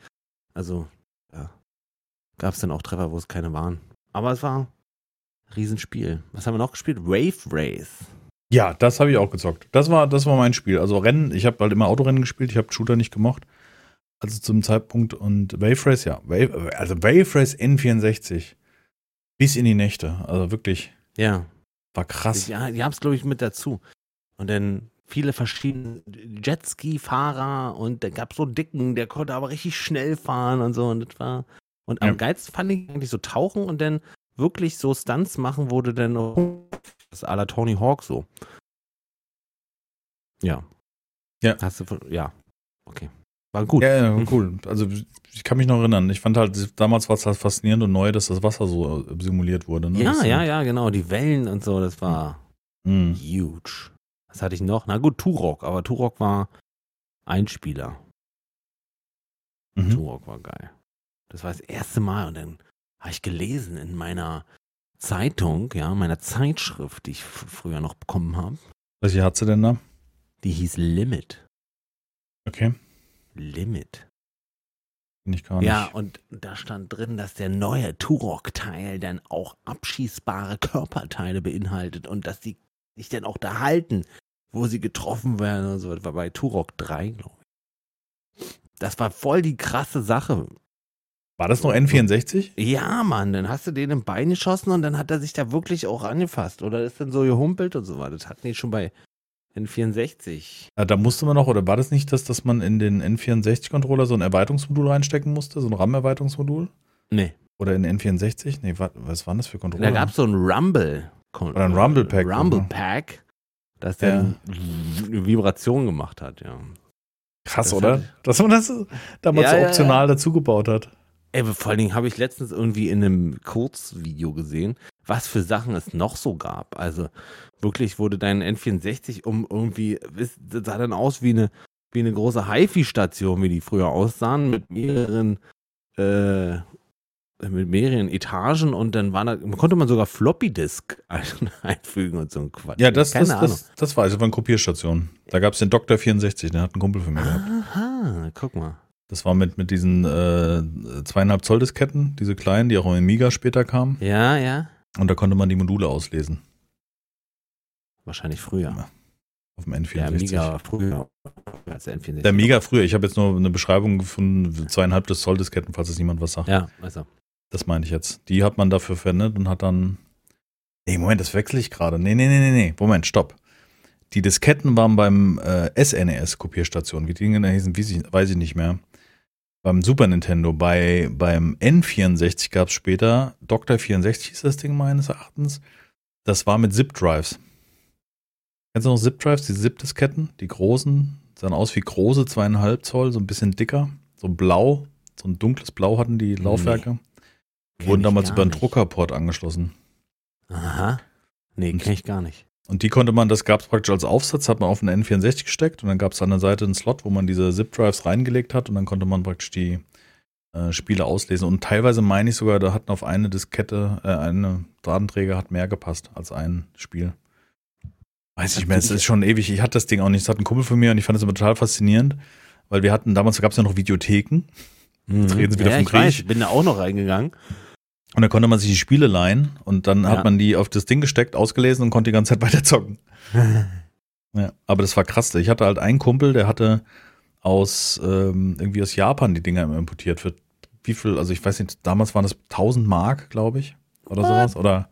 S2: Also, ja, gab es dann auch Treffer, wo es keine waren. Aber es war ein Riesenspiel. Was haben wir noch gespielt? Wave Race.
S1: Ja, das habe ich auch gezockt. Das war, das war mein Spiel. Also Rennen, ich habe halt immer Autorennen gespielt, ich habe Shooter nicht gemocht. Also zum Zeitpunkt und Wave Race, ja. Wave, also Wave Race N64. Bis in die Nächte. Also wirklich.
S2: Ja.
S1: War krass.
S2: Ja, die haben es, glaube ich, mit dazu. Und dann viele verschiedene Jetski-Fahrer und da gab es so dicken, der konnte aber richtig schnell fahren und so. Und das war, und am ja. geilsten fand ich eigentlich so tauchen und dann wirklich so Stunts machen, wurde dann das à la Tony Hawk so. Ja.
S1: Ja.
S2: Hast du, ja. Okay. War gut.
S1: Ja, ja, cool. Also ich kann mich noch erinnern. Ich fand halt, damals war es halt faszinierend und neu, dass das Wasser so äh, simuliert wurde. Ne?
S2: Ja, das ja, ja, genau. Die Wellen und so, das war mhm. huge. Was hatte ich noch? Na gut, Turok, aber Turok war ein Spieler. Mhm. Turok war geil. Das war das erste Mal und dann habe ich gelesen in meiner Zeitung, ja, meiner Zeitschrift, die ich früher noch bekommen habe.
S1: Welche hat sie denn da?
S2: Die hieß Limit.
S1: Okay.
S2: Limit.
S1: Bin ich gar nicht.
S2: Ja, und da stand drin, dass der neue Turok-Teil dann auch abschießbare Körperteile beinhaltet und dass die sich dann auch da halten, wo sie getroffen werden und so. Das war bei Turok 3, glaube ich. Das war voll die krasse Sache.
S1: War das noch N64?
S2: Ja, Mann, dann hast du den im Bein geschossen und dann hat er sich da wirklich auch angefasst. Oder ist dann so gehumpelt und so weiter. Das hatten die schon bei N64.
S1: Ja, da musste man noch, oder war das nicht das, dass man in den N64-Controller so ein Erweiterungsmodul reinstecken musste? So ein RAM-Erweiterungsmodul?
S2: Nee.
S1: Oder in N64? Nee, was, was waren das für Controller? Da
S2: gab es so ein Rumble.
S1: Oder ein Rumble-Pack.
S2: Rumble-Pack, das dann ja. Vibration gemacht hat, ja.
S1: Krass, das oder? Hat, Dass man das damals ja, so optional ja, dazugebaut hat.
S2: Ey, vor allen Dingen habe ich letztens irgendwie in einem Kurzvideo gesehen, was für Sachen es noch so gab. Also wirklich wurde dein N64 um irgendwie, das sah dann aus wie eine, wie eine große HiFi-Station, wie die früher aussahen, mit mehreren, äh, mit mehreren Etagen und dann war da, konnte man sogar Floppy-Disk [LAUGHS] einfügen und so ein Quatsch.
S1: Ja, das, das, das, das, war, also war eine Kopierstation. Da gab es den Dr. 64, den hat ein Kumpel von mir gehabt.
S2: Aha, guck mal.
S1: Das war mit, mit diesen äh, zweieinhalb Zoll Disketten, diese kleinen, die auch im Amiga später kamen.
S2: Ja, ja.
S1: Und da konnte man die Module auslesen.
S2: Wahrscheinlich früher. Ja.
S1: Auf dem N64.
S2: Der Amiga früher als der N64.
S1: Der Amiga früher. Ich habe jetzt nur eine Beschreibung gefunden, zweieinhalb Zoll Disketten, falls es niemand was sagt.
S2: Ja, also.
S1: Das meine ich jetzt. Die hat man dafür verwendet und hat dann. Nee, Moment, das wechsle ich gerade. Nee, nee, nee, nee, nee. Moment, stopp. Die Disketten waren beim äh, SNES-Kopierstation. Wie die Dinge hießen, weiß ich nicht mehr beim Super Nintendo. Bei, beim N64 gab es später, Dr. 64 hieß das Ding meines Erachtens. Das war mit Zip-Drives. Kennst du noch Zip-Drives, die Zip-Disketten? Die großen, sahen aus wie große, zweieinhalb Zoll, so ein bisschen dicker, so blau, so ein dunkles Blau hatten die Laufwerke.
S2: Kenn
S1: Wurden damals über einen
S2: nicht.
S1: Druckerport angeschlossen.
S2: Aha. Nee,
S1: Und-
S2: kenn ich gar nicht.
S1: Und die konnte man, das gab es praktisch als Aufsatz, hat man auf einen N64 gesteckt und dann gab es an der Seite einen Slot, wo man diese Zip-Drives reingelegt hat und dann konnte man praktisch die äh, Spiele auslesen. Und teilweise meine ich sogar, da hatten auf eine Diskette, äh, eine Datenträger hat mehr gepasst als ein Spiel. Weiß ich mehr, es ist schon ewig. Ich hatte das Ding auch nicht. Das hat ein Kumpel von mir und ich fand es immer total faszinierend, weil wir hatten, damals gab es ja noch Videotheken
S2: Jetzt
S1: reden sie wieder
S2: ja,
S1: vom
S2: ich weiß,
S1: Krieg.
S2: ich bin da auch noch reingegangen.
S1: Und da konnte man sich die Spiele leihen und dann
S2: Ja.
S1: hat man die auf das Ding gesteckt, ausgelesen und konnte die ganze Zeit [LAUGHS] weiter zocken. [LAUGHS] Ja, aber das war krass. Ich hatte halt einen Kumpel, der hatte aus ähm, irgendwie aus Japan die Dinger importiert. Für wie viel, also ich weiß nicht, damals waren das 1000 Mark, glaube ich, oder sowas. Oder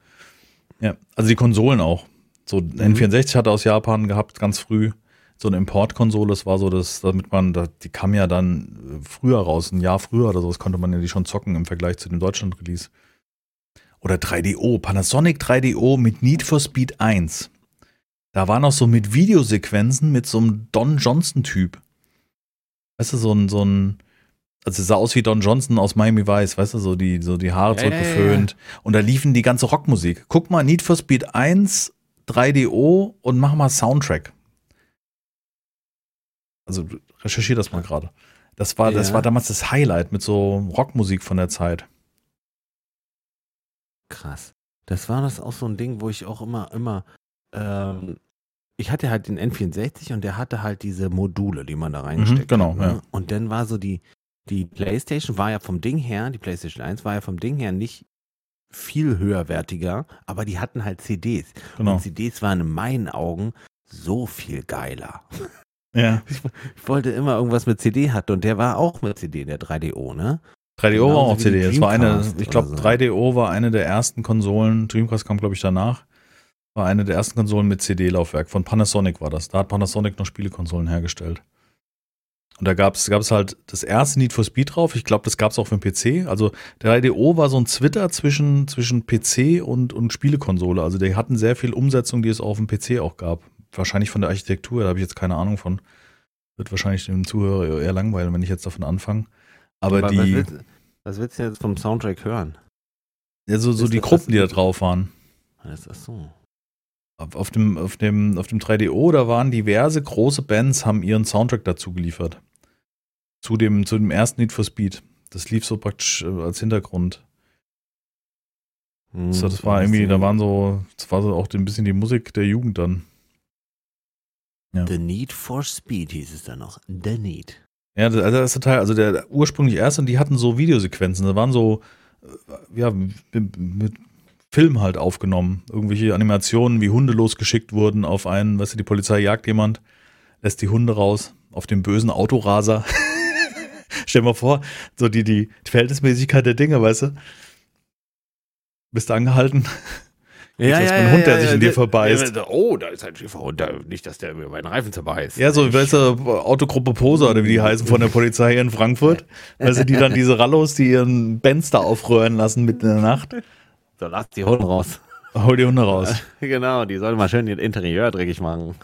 S1: ja, also die Konsolen auch. So N64 hatte aus Japan gehabt, ganz früh. So eine Importkonsole, das war so, dass damit man, die kam ja dann äh, früher raus, ein Jahr früher oder so, das konnte man ja die schon zocken im Vergleich zu dem Deutschland-Release. Oder 3DO, Panasonic 3DO mit Need for Speed 1. Da war noch so mit Videosequenzen mit so einem Don Johnson-Typ. Weißt du, so ein, so ein, also es sah aus wie Don Johnson aus Miami Vice, weißt du, so die, so die Haare
S2: Ja, ja,
S1: zurückgeföhnt. Und da liefen die ganze Rockmusik. Guck mal, Need for Speed 1, 3DO und mach mal Soundtrack. Also recherchier das mal gerade. Das war, das
S2: Ja.
S1: war damals das Highlight mit so Rockmusik von der Zeit.
S2: Krass. Das war das auch so ein Ding, wo ich auch immer, immer, ähm, ich hatte halt den N64 und der hatte halt diese Module, die man da reingesteckt
S1: genau,
S2: hat. Ne?
S1: ja.
S2: Und dann war so die, die Playstation war ja vom Ding her, die Playstation 1 war ja vom Ding her nicht viel höherwertiger, aber die hatten halt CDs.
S1: Genau.
S2: Und CDs waren in meinen Augen so viel geiler.
S1: Ja. [LAUGHS]
S2: Ich wollte immer irgendwas mit CD hatten und der war auch mit CD, der 3DO, ne?
S1: 3DO
S2: Genauso
S1: war auch CD. Das war eine, ich glaube,
S2: oder so.
S1: 3DO war eine der ersten Konsolen. Dreamcast kam, glaube ich, danach. War eine der ersten Konsolen mit CD-Laufwerk. Von Panasonic war das. Da hat Panasonic noch Spielekonsolen hergestellt. Und da gab es halt das erste Need for Speed drauf. Ich glaube, das gab es auch für den PC. Also der 3DO war so ein Twitter zwischen, zwischen PC und, und Spielekonsole. Also die hatten sehr viel Umsetzung, die es auch auf dem PC auch gab. Wahrscheinlich von der Architektur, da habe ich jetzt keine Ahnung von. Wird wahrscheinlich dem Zuhörer eher langweilen, wenn ich jetzt davon anfange. Aber
S2: was,
S1: die.
S2: willst, was willst du jetzt vom Soundtrack hören?
S1: Ja, so, so
S2: Ist
S1: die
S2: das-
S1: Gruppen, die da drauf waren.
S2: Das ist so.
S1: Auf, dem, auf, dem, auf dem 3DO, da waren diverse große Bands, haben ihren Soundtrack dazu geliefert. Zu dem, zu dem ersten Need for Speed. Das lief so praktisch äh, als Hintergrund.
S2: Hm,
S1: So, das war irgendwie, da waren so, das war so auch ein bisschen die Musik der Jugend dann.
S2: The Need for Speed hieß es dann noch. The Need.
S1: Ja, der, der erste Teil, also der ursprünglich erste, und die hatten so Videosequenzen. Da waren so, äh, ja, mit, Film halt aufgenommen. Irgendwelche Animationen, wie Hunde losgeschickt wurden auf einen, weißt du, die Polizei jagt jemand, lässt die Hunde raus auf den bösen Autoraser. [LAUGHS] Stell dir mal vor, so die, die Verhältnismäßigkeit der Dinge, weißt du? Bist du angehalten?
S2: Ja,
S1: ist ein Hund, der sich in dir verbeißt.
S2: Ja, oh, da ist ein Schäferhund. Nicht, dass der mir meinen Reifen zerbeißt.
S1: Ja, so, weißt du, Autogruppe Poser oder wie die heißen von der Polizei hier in Frankfurt. Weißt du, die dann diese Rallos, die ihren Benz da aufrühren lassen mitten in der Nacht.
S2: So, lass die Hunde raus.
S1: Hol die Hunde raus. [LAUGHS]
S2: genau, die sollen mal schön ihr Interieur dreckig machen.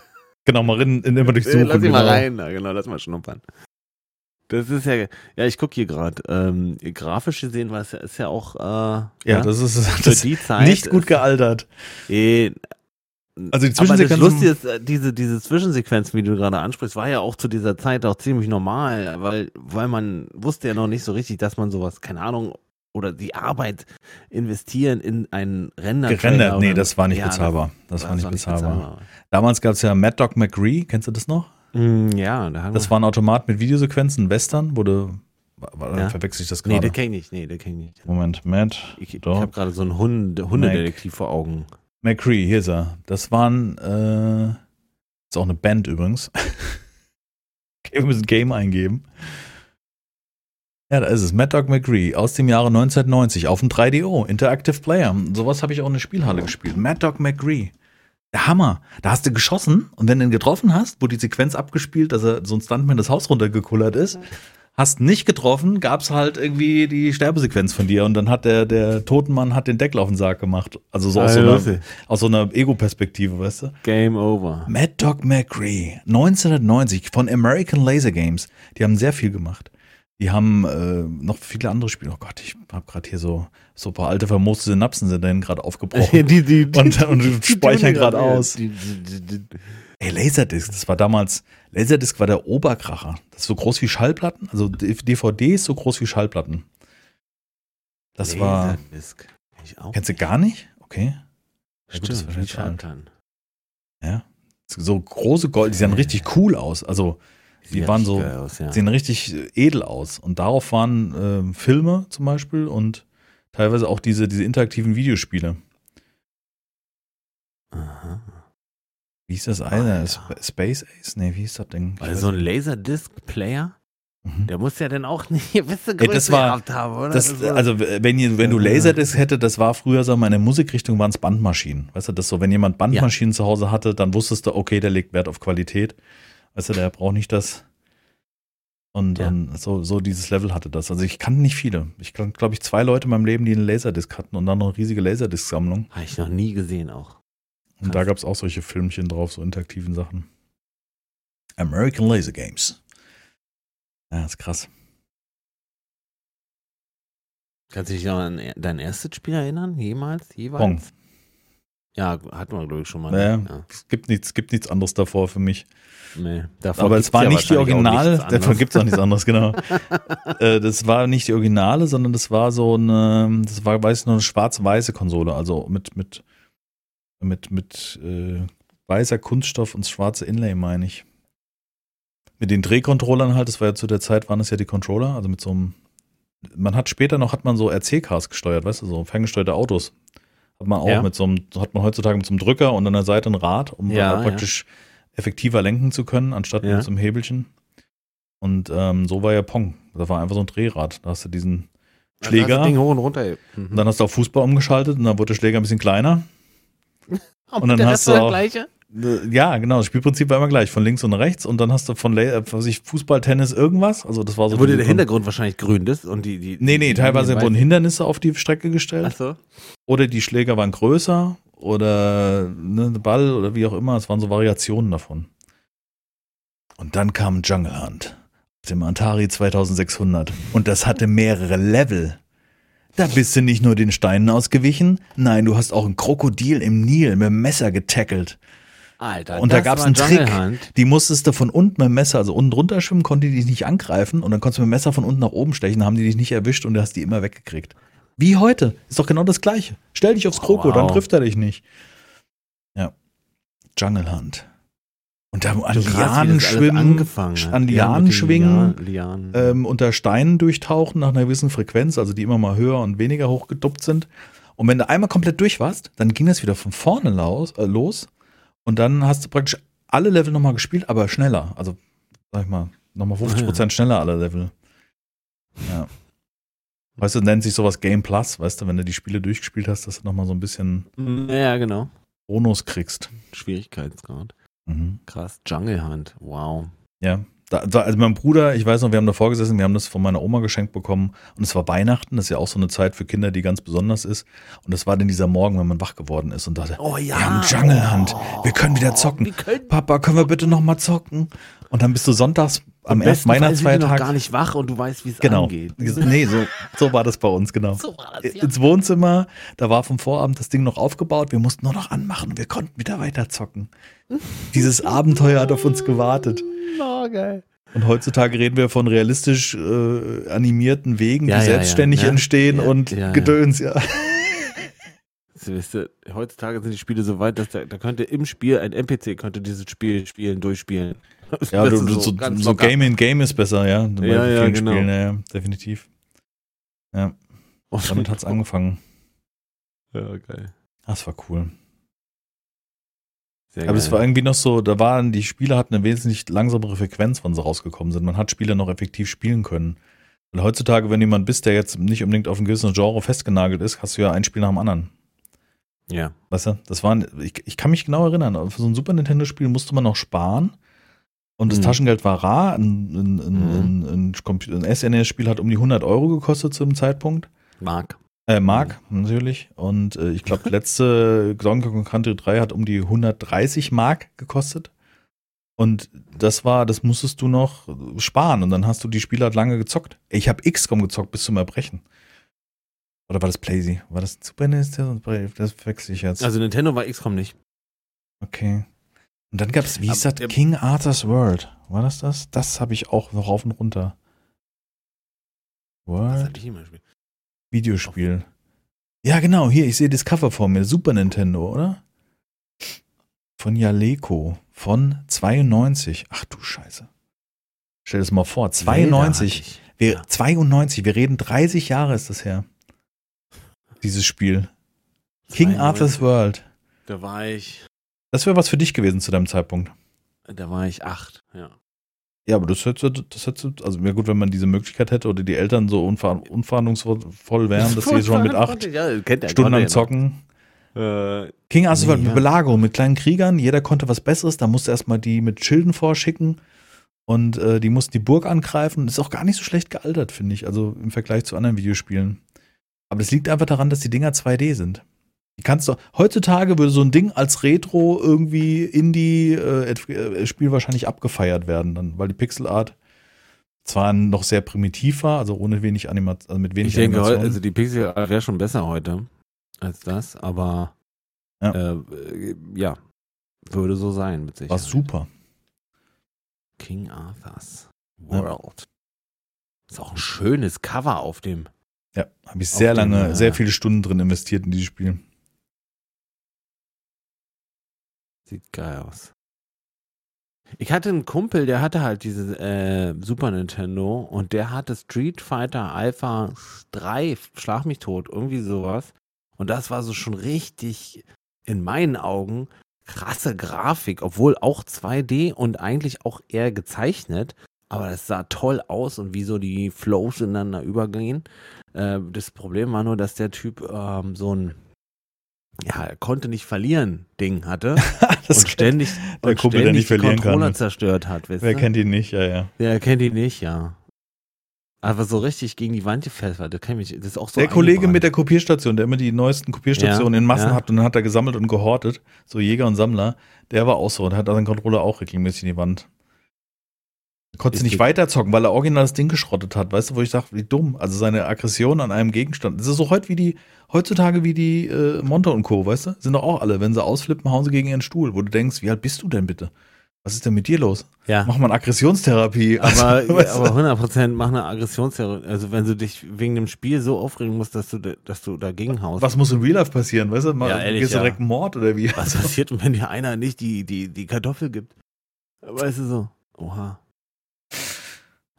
S1: Genau, mal in, in immer durchsuchen.
S2: lass sie
S1: genau.
S2: mal rein. Ja, genau, lass mal schnuppern. Das ist ja, ja, ich gucke hier gerade. Ähm, grafisch gesehen war es ja, ist ja auch, äh,
S1: Ja, das ist [LAUGHS]
S2: für
S1: das
S2: die Zeit.
S1: nicht gut
S2: ist-
S1: gealtert.
S2: Eh,
S1: Also die
S2: Aber das. Lustige ist, äh, diese, diese Zwischensequenzen, wie du gerade ansprichst, war ja auch zu dieser Zeit auch ziemlich normal, weil, weil man wusste ja noch nicht so richtig, dass man sowas, keine Ahnung, oder die Arbeit investieren in einen Render.
S1: gerendert. Nee, das war nicht bezahlbar. Das, war nicht bezahlbar.
S2: bezahlbar.
S1: Damals gab es ja Mad Dog McGree, kennst du das noch?
S2: Mm, ja, da
S1: Das war ein Automat mit Videosequenzen, Western, wurde.
S2: Ja.
S1: Verwechsel ich das
S2: Nee,
S1: gerade?
S2: den kenn ich nicht. Nee, den kenn ich nicht.
S1: Moment, Mad
S2: Ich, ich habe gerade so einen Hunde, Hundedetektiv vor Augen.
S1: McCree, hier ist er. Das waren, äh, ist auch eine Band übrigens. [LAUGHS] okay, wir müssen Game eingeben. Ja, da ist es. Mad Dog McCree aus dem Jahre 1990 auf dem 3DO, Interactive Player. Sowas habe ich auch in der Spielhalle gespielt. Mad Dog McCree. Der Hammer. Da hast du geschossen und wenn du ihn getroffen hast, wurde die Sequenz abgespielt, dass er so ein Stuntman das Haus runtergekullert ist. hast nicht getroffen, gab's halt irgendwie die Sterbesequenz von dir und dann hat der, der Totenmann hat den Deckel auf den Sarg gemacht. Also so aus so einer, aus so einer Ego-Perspektive, weißt du?
S2: Game over.
S1: Mad Dog McCree, 1990 von American Laser Games. Die haben sehr viel gemacht. Die haben äh, noch viele andere Spiele. Oh Gott, ich habe gerade hier so so ein paar alte vermooste Synapsen sind dann gerade aufgebrochen [LAUGHS]
S2: die, die, die,
S1: und, und speichern gerade aus.
S2: Die, die, die, die.
S1: Ey, Laserdisc, das war damals, Laserdisc war der Oberkracher. Das ist so groß wie Schallplatten, also DVD ist so groß wie Schallplatten. Das war.
S2: Laserdisc. Ich auch.
S1: Kennst du gar nicht? Okay. Ja, gut, das ist
S2: Stimmt,
S1: alt.
S2: Schallplatten.
S1: Ja. So große Gold, die sahen richtig cool aus. Also, die
S2: Sieht
S1: waren so,
S2: Aus, ja.
S1: sehen richtig edel aus. Und darauf waren ähm, Filme zum Beispiel und teilweise auch diese, diese interaktiven Videospiele.
S2: Aha.
S1: Wie hieß das eine? Sp- Space Ace? Nee, wie hieß das Ding?
S2: Also so ein. Laserdisc-Player,
S1: Mhm.
S2: der muss ja dann auch nicht gewisse
S1: Ey, das
S2: Größe
S1: war-
S2: gehabt haben, oder?
S1: Das, also wenn, ihr, wenn du
S2: Ja.
S1: Laserdisc hätte, das war früher so, meine Musikrichtung waren es Bandmaschinen. Weißt du, das so, wenn jemand Bandmaschinen zu Hause hatte, dann wusstest du, okay, der legt Wert auf Qualität. Weißt du, der braucht nicht das. Und,
S2: Ja.
S1: und so, so dieses Level hatte das. Also ich kannte nicht viele. Ich glaube ich zwei Leute in meinem Leben, die einen Laserdisc hatten und dann noch eine riesige Laserdisc-Sammlung.
S2: Habe ich noch nie gesehen auch.
S1: Und da gab es auch solche Filmchen drauf, so interaktiven Sachen. American Laser Games. Ja, ist krass.
S2: Kannst du dich noch an dein erstes Spiel erinnern? Jemals? Jeweils?
S1: Pong.
S2: Ja, hatten wir, glaube ich, schon mal.
S1: Ja,
S2: ne?
S1: Es gibt nichts, gibt nichts anderes davor für mich.
S2: Nee, davon
S1: Aber es war
S2: ja
S1: nicht die Original, davon gibt es auch nichts anderes, genau. [LAUGHS] äh, das war nicht die Originale, sondern das war so eine, das war, weiß ich noch, eine schwarz-weiße Konsole, also mit, mit, mit, mit äh, weißer Kunststoff und schwarze Inlay, meine ich. Mit den Drehcontrollern halt, das war ja zu der Zeit, waren es ja die Controller, also mit so einem, man hat später noch, hat man so RC-Cars gesteuert, weißt du, so ferngesteuerte Autos. Hat man auch
S2: Ja.
S1: mit so einem, hat man heutzutage mit so einem Drücker und an der Seite ein Rad, um
S2: Ja,
S1: dann praktisch effektiver lenken zu können, anstatt mit so einem Hebelchen. Und ähm, so war ja Pong. Da war einfach so ein Drehrad. Da hast du diesen Schläger.
S2: das Ding hoch und runter. Mhm.
S1: Und dann hast du auf Fußball umgeschaltet und dann wurde der Schläger ein bisschen kleiner. [LAUGHS] und dann hast du auch-
S2: gleiche?
S1: Äh, Ja, genau. Das Spielprinzip war immer gleich, von links und rechts. Und dann hast du von äh, was ich, Fußball, Tennis, irgendwas. Also das war so.
S2: Wurde
S1: diese
S2: der Hintergrund wahrscheinlich grün ist und die, die
S1: Nee, nee, teilweise wurden Hindernisse auf die Strecke gestellt.
S2: Ach so.
S1: Oder die Schläger waren größer oder ne, Ball oder wie auch immer. Es waren so Variationen davon. Und dann kam Jungle Hunt auf dem Atari 2600 und das hatte mehrere Level. Da bist du nicht nur den Steinen ausgewichen, nein, du hast auch ein Krokodil im Nil mit dem Messer getackelt.
S2: Alter,
S1: Und da gab's
S2: war
S1: einen Trick. Die musstest du von unten mit dem Messer, also unten drunter schwimmen, konnte die dich nicht angreifen und dann konntest du mit dem Messer von unten nach oben stechen, haben die dich nicht erwischt und du hast die immer weggekriegt. Wie heute. Ist doch genau das Gleiche. Stell dich aufs Kroko,
S2: Wow.
S1: dann trifft er dich nicht. Ja. Jungle Hunt. Und da an Lianen schwimmen, an Lianen schwingen,
S2: Lianen.
S1: ähm, unter Steinen durchtauchen nach einer gewissen Frequenz, also die immer mal höher und weniger hochgeduppt sind. Und wenn du einmal komplett durch warst, dann ging das wieder von vorne los, äh, los und dann hast du praktisch alle Level nochmal gespielt, aber schneller. Also, sag ich mal, nochmal 50% schneller alle Level. Ja. Weißt du, nennt sich sowas Game Plus, weißt du, wenn du die Spiele durchgespielt hast, dass du nochmal so ein bisschen
S2: ja, genau.
S1: Bonus kriegst.
S2: Schwierigkeitsgrad.
S1: Mhm.
S2: Krass. Jungle Hunt. Wow.
S1: Ja. Da, da, also mein Bruder, ich weiß noch, wir haben davor gesessen, wir haben das von meiner Oma geschenkt bekommen und es war Weihnachten, das ist ja auch so eine Zeit für Kinder, die ganz besonders ist. Und das war dann dieser Morgen, wenn man wach geworden ist und dachte,
S2: Oh ja.
S1: wir haben Jungle Hunt, wir können wieder zocken.
S2: Wir können
S1: Papa, können wir bitte nochmal zocken? Und dann bist du sonntags am ersten
S2: sind die noch
S1: Weihnachtsfeiertag.
S2: gar nicht wach und du weißt, wie es
S1: Genau.
S2: angeht.
S1: Nee, so, so war das bei uns, genau.
S2: So war das, ja.
S1: Ins Wohnzimmer, da war vom Vorabend das Ding noch aufgebaut, wir mussten nur noch anmachen und wir konnten wieder weiter zocken. Dieses Abenteuer hat auf uns gewartet.
S2: Oh, geil.
S1: Und heutzutage reden wir von realistisch äh, animierten Wegen,
S2: Ja,
S1: die
S2: ja,
S1: selbstständig
S2: ja.
S1: entstehen
S2: Ja,
S1: und
S2: ja, ja.
S1: Gedöns, ja. [LAUGHS]
S2: Weißt heutzutage sind die Spiele so weit, dass da, da könnte im Spiel ein NPC könnte dieses Spiel spielen, durchspielen. [LAUGHS]
S1: Ja, du, so, so
S2: locker.
S1: Game in Game ist besser, ja. Bei
S2: Ja, ja,
S1: vielen
S2: genau.
S1: Spielen, ja, definitiv. Ja, damit hat's [LAUGHS] angefangen.
S2: Ja, geil.
S1: Das war cool.
S2: Sehr
S1: Aber es war irgendwie noch so, da waren, die Spiele hatten eine wesentlich langsamere Frequenz, wann sie rausgekommen sind. Man hat Spiele noch effektiv spielen können. Und heutzutage, wenn jemand bist, der jetzt nicht unbedingt auf ein gewisses Genre festgenagelt ist, hast du ja ein Spiel nach dem anderen.
S2: ja.
S1: Weißt du, das waren, ich, ich kann mich genau erinnern, für so ein Super Nintendo-Spiel musste man noch sparen. Und das
S2: Mhm.
S1: Taschengeld war rar. Ein, ein, ein,
S2: Mhm.
S1: ein SNES-Spiel hat um die 100 Euro gekostet zu dem Zeitpunkt.
S2: Mark.
S1: Äh, Mark, natürlich. Und äh, ich glaube, [LAUGHS] letzte Donkey Kong Country 3 hat um die 130 Mark gekostet. Und das war, das musstest du noch sparen. Und dann hast du die Spiele halt lange gezockt. Ich habe XCOM gezockt bis zum Erbrechen. Oder war das Playsy? War das Super Nintendo? Das wechsle ich jetzt.
S2: Also Nintendo war XCOM nicht.
S1: okay. Und dann gab es, wie hieß
S2: Aber
S1: das? King Arthur's World. War das das? Das habe ich auch noch rauf und runter. World?
S2: hatte ich immer gespielt?
S1: Videospiel. Ja, genau, hier, ich sehe das Cover vor mir. Super Nintendo, oder? Von Jaleco. Von 92. Ach du Scheiße. Stell dir das mal vor. 92.
S2: Zelda hatte
S1: Wir,
S2: Ja.
S1: 92. Wir reden 30 Jahre ist das her. Dieses Spiel.
S2: ich.
S1: King
S2: 92.
S1: Arthur's World.
S2: Da war ich,
S1: Das wäre was für dich gewesen zu deinem Zeitpunkt.
S2: da war ich acht, ja.
S1: Ja, aber das hätte, das hätte, also wäre gut, wenn man diese Möglichkeit hätte oder die Eltern so unver, unverantwortungsvoll wären, dass sie schon mit acht
S2: ja,
S1: Stunden am
S2: ja
S1: Zocken.
S2: Äh,
S1: King Arthur's World
S2: Nee,
S1: mit
S2: ja.
S1: Belagerung, mit kleinen Kriegern. Jeder konnte was Besseres. Da musste erstmal die mit Schilden vorschicken. Und äh, die mussten die Burg angreifen. Ist auch gar nicht so schlecht gealtert, finde ich. Also im Vergleich zu anderen Videospielen. Aber das liegt einfach daran, dass die Dinger 2D sind. Kannst du, heutzutage würde so ein Ding als Retro irgendwie Indie-Spiel wahrscheinlich abgefeiert werden, dann, weil die Pixelart zwar noch sehr primitiv war, also ohne wenig Animation, also mit wenig
S2: ich denke,
S1: Animation.
S2: also die Pixel wäre schon besser heute als das, aber
S1: Ja.
S2: Äh, äh, ja, würde so sein mit
S1: war
S2: Sicherheit.
S1: super.
S2: King Arthur's
S1: Ja.
S2: World. Ist auch ein schönes Cover auf dem.
S1: Ja, habe ich sehr
S2: Auf den,
S1: lange,
S2: äh,
S1: sehr viele Stunden drin investiert in dieses Spiel.
S2: Sieht geil aus. Ich hatte einen Kumpel, der hatte halt diese äh, Super Nintendo und der hatte Street Fighter Alpha 3, Schlag mich tot, irgendwie sowas. Und das war so schon richtig, in meinen Augen, krasse Grafik, obwohl auch 2D und eigentlich auch eher gezeichnet. Aber es sah toll aus und wie so die Flows ineinander übergehen. Äh, das Problem war nur, dass der Typ ähm, so ein, ja, er konnte nicht verlieren Ding hatte [LAUGHS] [LAUGHS]
S1: das
S2: und ständig,
S1: der
S2: und
S1: Kumpel, der
S2: ständig
S1: nicht verlieren
S2: die
S1: kann.
S2: Controller zerstört hat, weißt
S1: Wer kennt ihn nicht? Ja, ja.
S2: Der kennt ihn nicht, ja. Aber so richtig gegen die Wand gefällt war, das kann ich mich, das ist auch so
S1: der Kollege mit der Kopierstation, der immer die neuesten Kopierstationen
S2: Ja,
S1: in Massen
S2: ja.
S1: hat und dann hat er gesammelt und gehortet, so Jäger und Sammler, der war auch so, der hat seinen Controller auch regelmäßig in die Wand. Konnte nicht weiterzocken, weil er original das Ding geschrottet hat, weißt du, wo ich sage, wie dumm. Also seine Aggression an einem Gegenstand. Das ist so heute wie die, heutzutage wie die äh, Monte und Co., weißt du? Sind doch auch alle, wenn sie ausflippen, hauen sie gegen ihren Stuhl, wo du denkst, wie alt bist du denn bitte? Was ist denn mit dir los?
S2: Ja,
S1: Mach mal eine Aggressionstherapie.
S2: aber,
S1: Also, weißt du?
S2: aber 100% mach eine Aggressionstherapie. Also wenn du dich wegen dem Spiel so aufregen musst, dass du, da- dass du dagegen haust.
S1: Was muss in Real Life passieren, weißt du? Mal,
S2: Ja, ehrlich,
S1: gehst du
S2: ja.
S1: direkt Mord oder wie?
S2: Was passiert, wenn dir einer nicht die, die, die Kartoffel gibt? Weißt du so? Oha.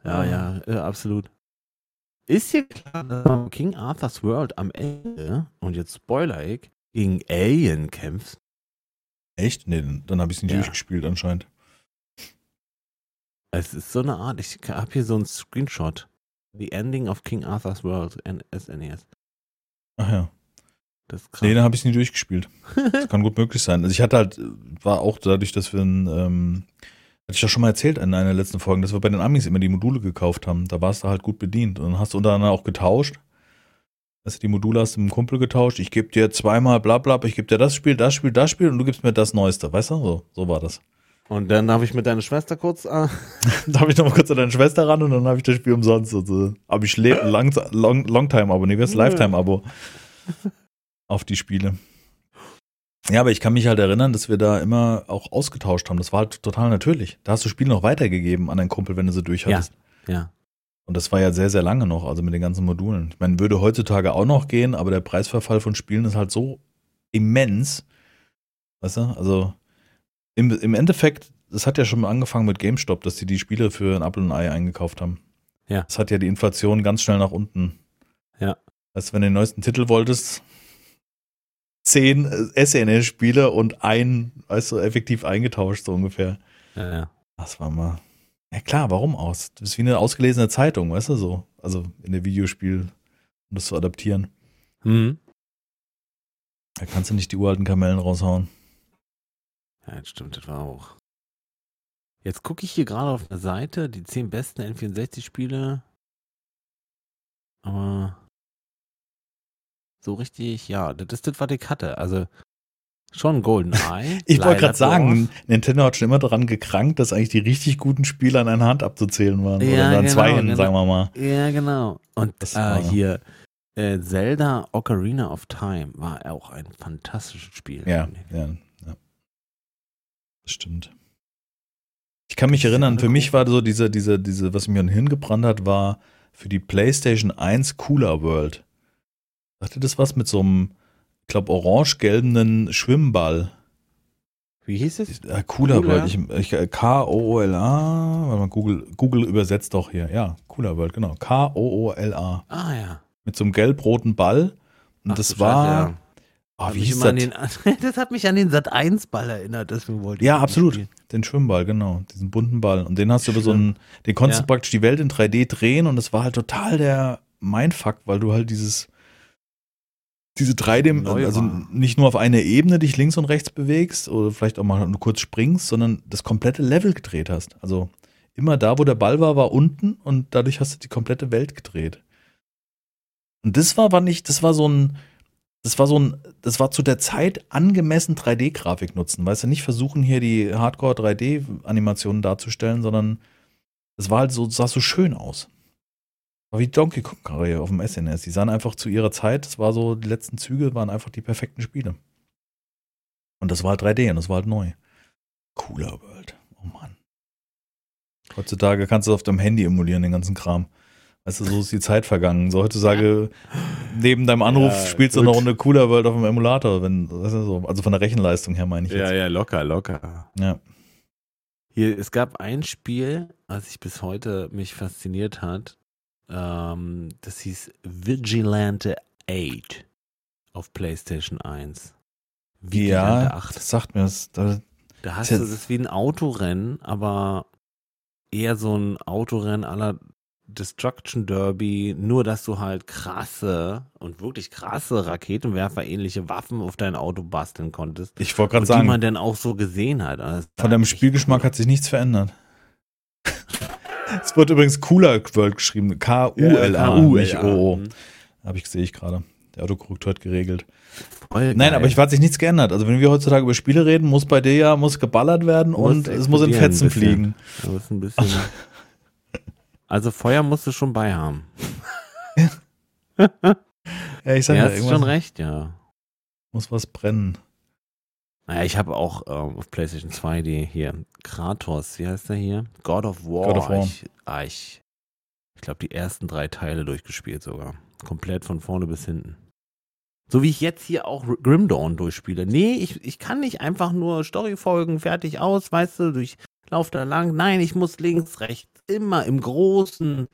S2: Ja, ja, äh, absolut. Ist dir klar, dass man King Arthur's World am Ende, und jetzt spoiler ich, gegen Alien kämpft?
S1: Echt? Nee, dann, habe ich es nicht
S2: Ja.
S1: durchgespielt anscheinend.
S2: Es ist so eine Art, ich habe hier so einen Screenshot. The Ending of King Arthur's World, SNES.
S1: Ach ja.
S2: Das.
S1: Nee, dann habe ich es nie durchgespielt. [LAUGHS] Das kann gut möglich sein. Also ich hatte halt, war auch dadurch, dass wir ein, ähm, hatte ich ja schon mal erzählt in einer der letzten Folgen, dass wir bei den Amis immer die Module gekauft haben. Da warst du halt gut bedient. Und dann hast du untereinander auch getauscht. Also die Module hast du mit dem Kumpel getauscht. Ich gebe dir zweimal bla bla, ich gebe dir das Spiel, das Spiel, das Spiel und du gibst mir das Neueste. Weißt du? So, so war das.
S2: Und dann darf ich mit deiner Schwester kurz. Äh,
S1: Da habe ich noch mal kurz an deine Schwester ran und dann habe ich das Spiel umsonst. Also, aber ich lebe lang, long, Longtime-Abo, nee, was
S2: Ja.
S1: Lifetime-Abo auf die Spiele. Ja, aber ich kann mich halt erinnern, dass wir da immer auch ausgetauscht haben. Das war halt total natürlich. Da hast du Spiele noch weitergegeben an deinen Kumpel, wenn du sie durch hattest.
S2: ja.
S1: Und das war ja sehr, sehr lange noch, also mit den ganzen Modulen. Ich meine, würde heutzutage auch noch gehen, aber der Preisverfall von Spielen ist halt so immens. Weißt du? Also im, im Endeffekt, das hat ja schon mal angefangen mit GameStop, dass die die Spiele für ein Apple und ein Ei eingekauft haben.
S2: Ja.
S1: Das hat ja die Inflation ganz schnell nach unten.
S2: Ja.
S1: Weißt du, wenn du den neuesten Titel wolltest, zehn SNL-Spiele und ein, weißt du, effektiv eingetauscht, so ungefähr.
S2: ja, ja.
S1: Das war mal. Ja klar, warum aus? Das ist wie eine ausgelesene Zeitung, weißt du so? Also in der Videospiel, um das zu adaptieren.
S2: Hm.
S1: Da kannst du nicht die uralten Kamellen raushauen.
S2: Ja, das stimmt, das war auch. Jetzt gucke ich hier gerade auf der Seite, die 10 besten N64-Spiele. Aber so richtig, ja, das ist das, was ich hatte. Also schon GoldenEye. [LAUGHS]
S1: Ich wollte gerade sagen. Nintendo hat schon immer daran gekrankt, dass eigentlich die richtig guten Spiele an einer Hand abzuzählen waren.
S2: Ja,
S1: Oder an zwei
S2: genau,
S1: Händen,
S2: genau.
S1: sagen wir mal.
S2: Ja, genau. Und
S1: Das
S2: äh,
S1: war-
S2: hier äh, Zelda Ocarina of Time war auch ein fantastisches Spiel.
S1: Ja, ja, ja. Das stimmt. Ich kann mich erinnern, für mich war so diese, diese, diese, was mir hingebrannt hat, war für die PlayStation 1 Cooler World. Sagte das was mit so einem, ich glaube, orange-gelbenen Schwimmball?
S2: Wie hieß es?
S1: Äh, Cooler? World. Ich, ich, äh, K-O-O-L-A. Warte mal, Google, Google übersetzt doch hier. Ja, Cooler World, genau. K-O-O-L-A.
S2: Ah ja.
S1: Mit so einem gelb-roten Ball. Und
S2: Ach
S1: das war.
S2: Scheiße, ja.
S1: Oh, wie hieß das?
S2: den, [LAUGHS] das hat mich an den Sat 1 Ball erinnert, deswegen wollte ich
S1: Ja, absolut.
S2: spielen.
S1: Den Schwimmball, genau. Diesen bunten Ball. Und den hast du über so einen, den konntest
S2: Ja.
S1: du praktisch die Welt in 3D drehen und das war halt total der Mindfuck, weil du halt dieses, diese 3D,
S2: Neu
S1: also nicht nur auf einer Ebene dich links und rechts bewegst oder vielleicht auch mal nur kurz springst, sondern das komplette Level gedreht hast. Also immer da, wo der Ball war, war unten und dadurch hast du die komplette Welt gedreht. Und das war, war nicht, das war so ein, das war so ein, das war zu der Zeit angemessen 3D-Grafik nutzen. Weißt du, nicht versuchen hier die Hardcore 3D-Animationen darzustellen, sondern es war halt so, sah so schön aus. War wie Donkey Kong Karriere auf dem SNS. Die sahen einfach zu ihrer Zeit, das war so, die letzten Züge waren einfach die perfekten Spiele. Und das war halt 3D und das war halt neu. Cooler World. Oh Mann. Heutzutage kannst du auf deinem Handy emulieren, den ganzen Kram. Weißt du, so ist die Zeit vergangen. So heutzutage, [LAUGHS] neben deinem Anruf
S2: Ja,
S1: spielst du
S2: gut.
S1: eine Runde Cooler World auf dem Emulator, wenn, das ist so, also von der Rechenleistung her meine ich
S2: Ja,
S1: jetzt.
S2: ja, locker, locker.
S1: Ja.
S2: Hier, es gab ein Spiel, was sich bis heute mich fasziniert hat. Ähm, das hieß Vigilante 8 auf PlayStation 1. Vigilante
S1: Ja,
S2: 8.
S1: das sagt mir das. Da,
S2: Da hast du, das ist wie ein Autorennen, aber eher so ein Autorennen aller Destruction Derby, nur dass du halt krasse und wirklich krasse Raketenwerfer-ähnliche Waffen auf dein Auto basteln konntest.
S1: ich wollte gerade
S2: Und die
S1: sagen,
S2: man dann auch so gesehen hat. Also,
S1: von deinem Spielgeschmack hat sich nichts verändert. [LAUGHS] es wird übrigens Cooler World geschrieben. K-U-L-A, nicht.
S2: Mhm.
S1: Habe ich, sehe ich gerade. Der Autokorrektor hat geregelt. Nein, aber ich hat sich nichts geändert. Also wenn wir heutzutage über Spiele reden, muss bei dir ja muss geballert werden und es muss in Fetzen fliegen. [LAUGHS]
S2: Also Feuer musst du schon bei haben. [LAUGHS]
S1: Ja, ich sag
S2: Ja, hast schon recht, ja.
S1: muss was brennen.
S2: Naja, ich habe auch ähm, auf PlayStation 2 die hier Kratos, wie heißt der hier? God of War.
S1: God of War.
S2: Ich, ah, ich, ich glaube, die ersten drei Teile durchgespielt sogar. Komplett von vorne bis hinten. So wie ich jetzt hier auch Grim Dawn durchspiele. Nee, ich, ich kann nicht einfach nur Story folgen, fertig aus, weißt du, durch lauf da lang. Nein, ich muss links, rechts, immer im großen,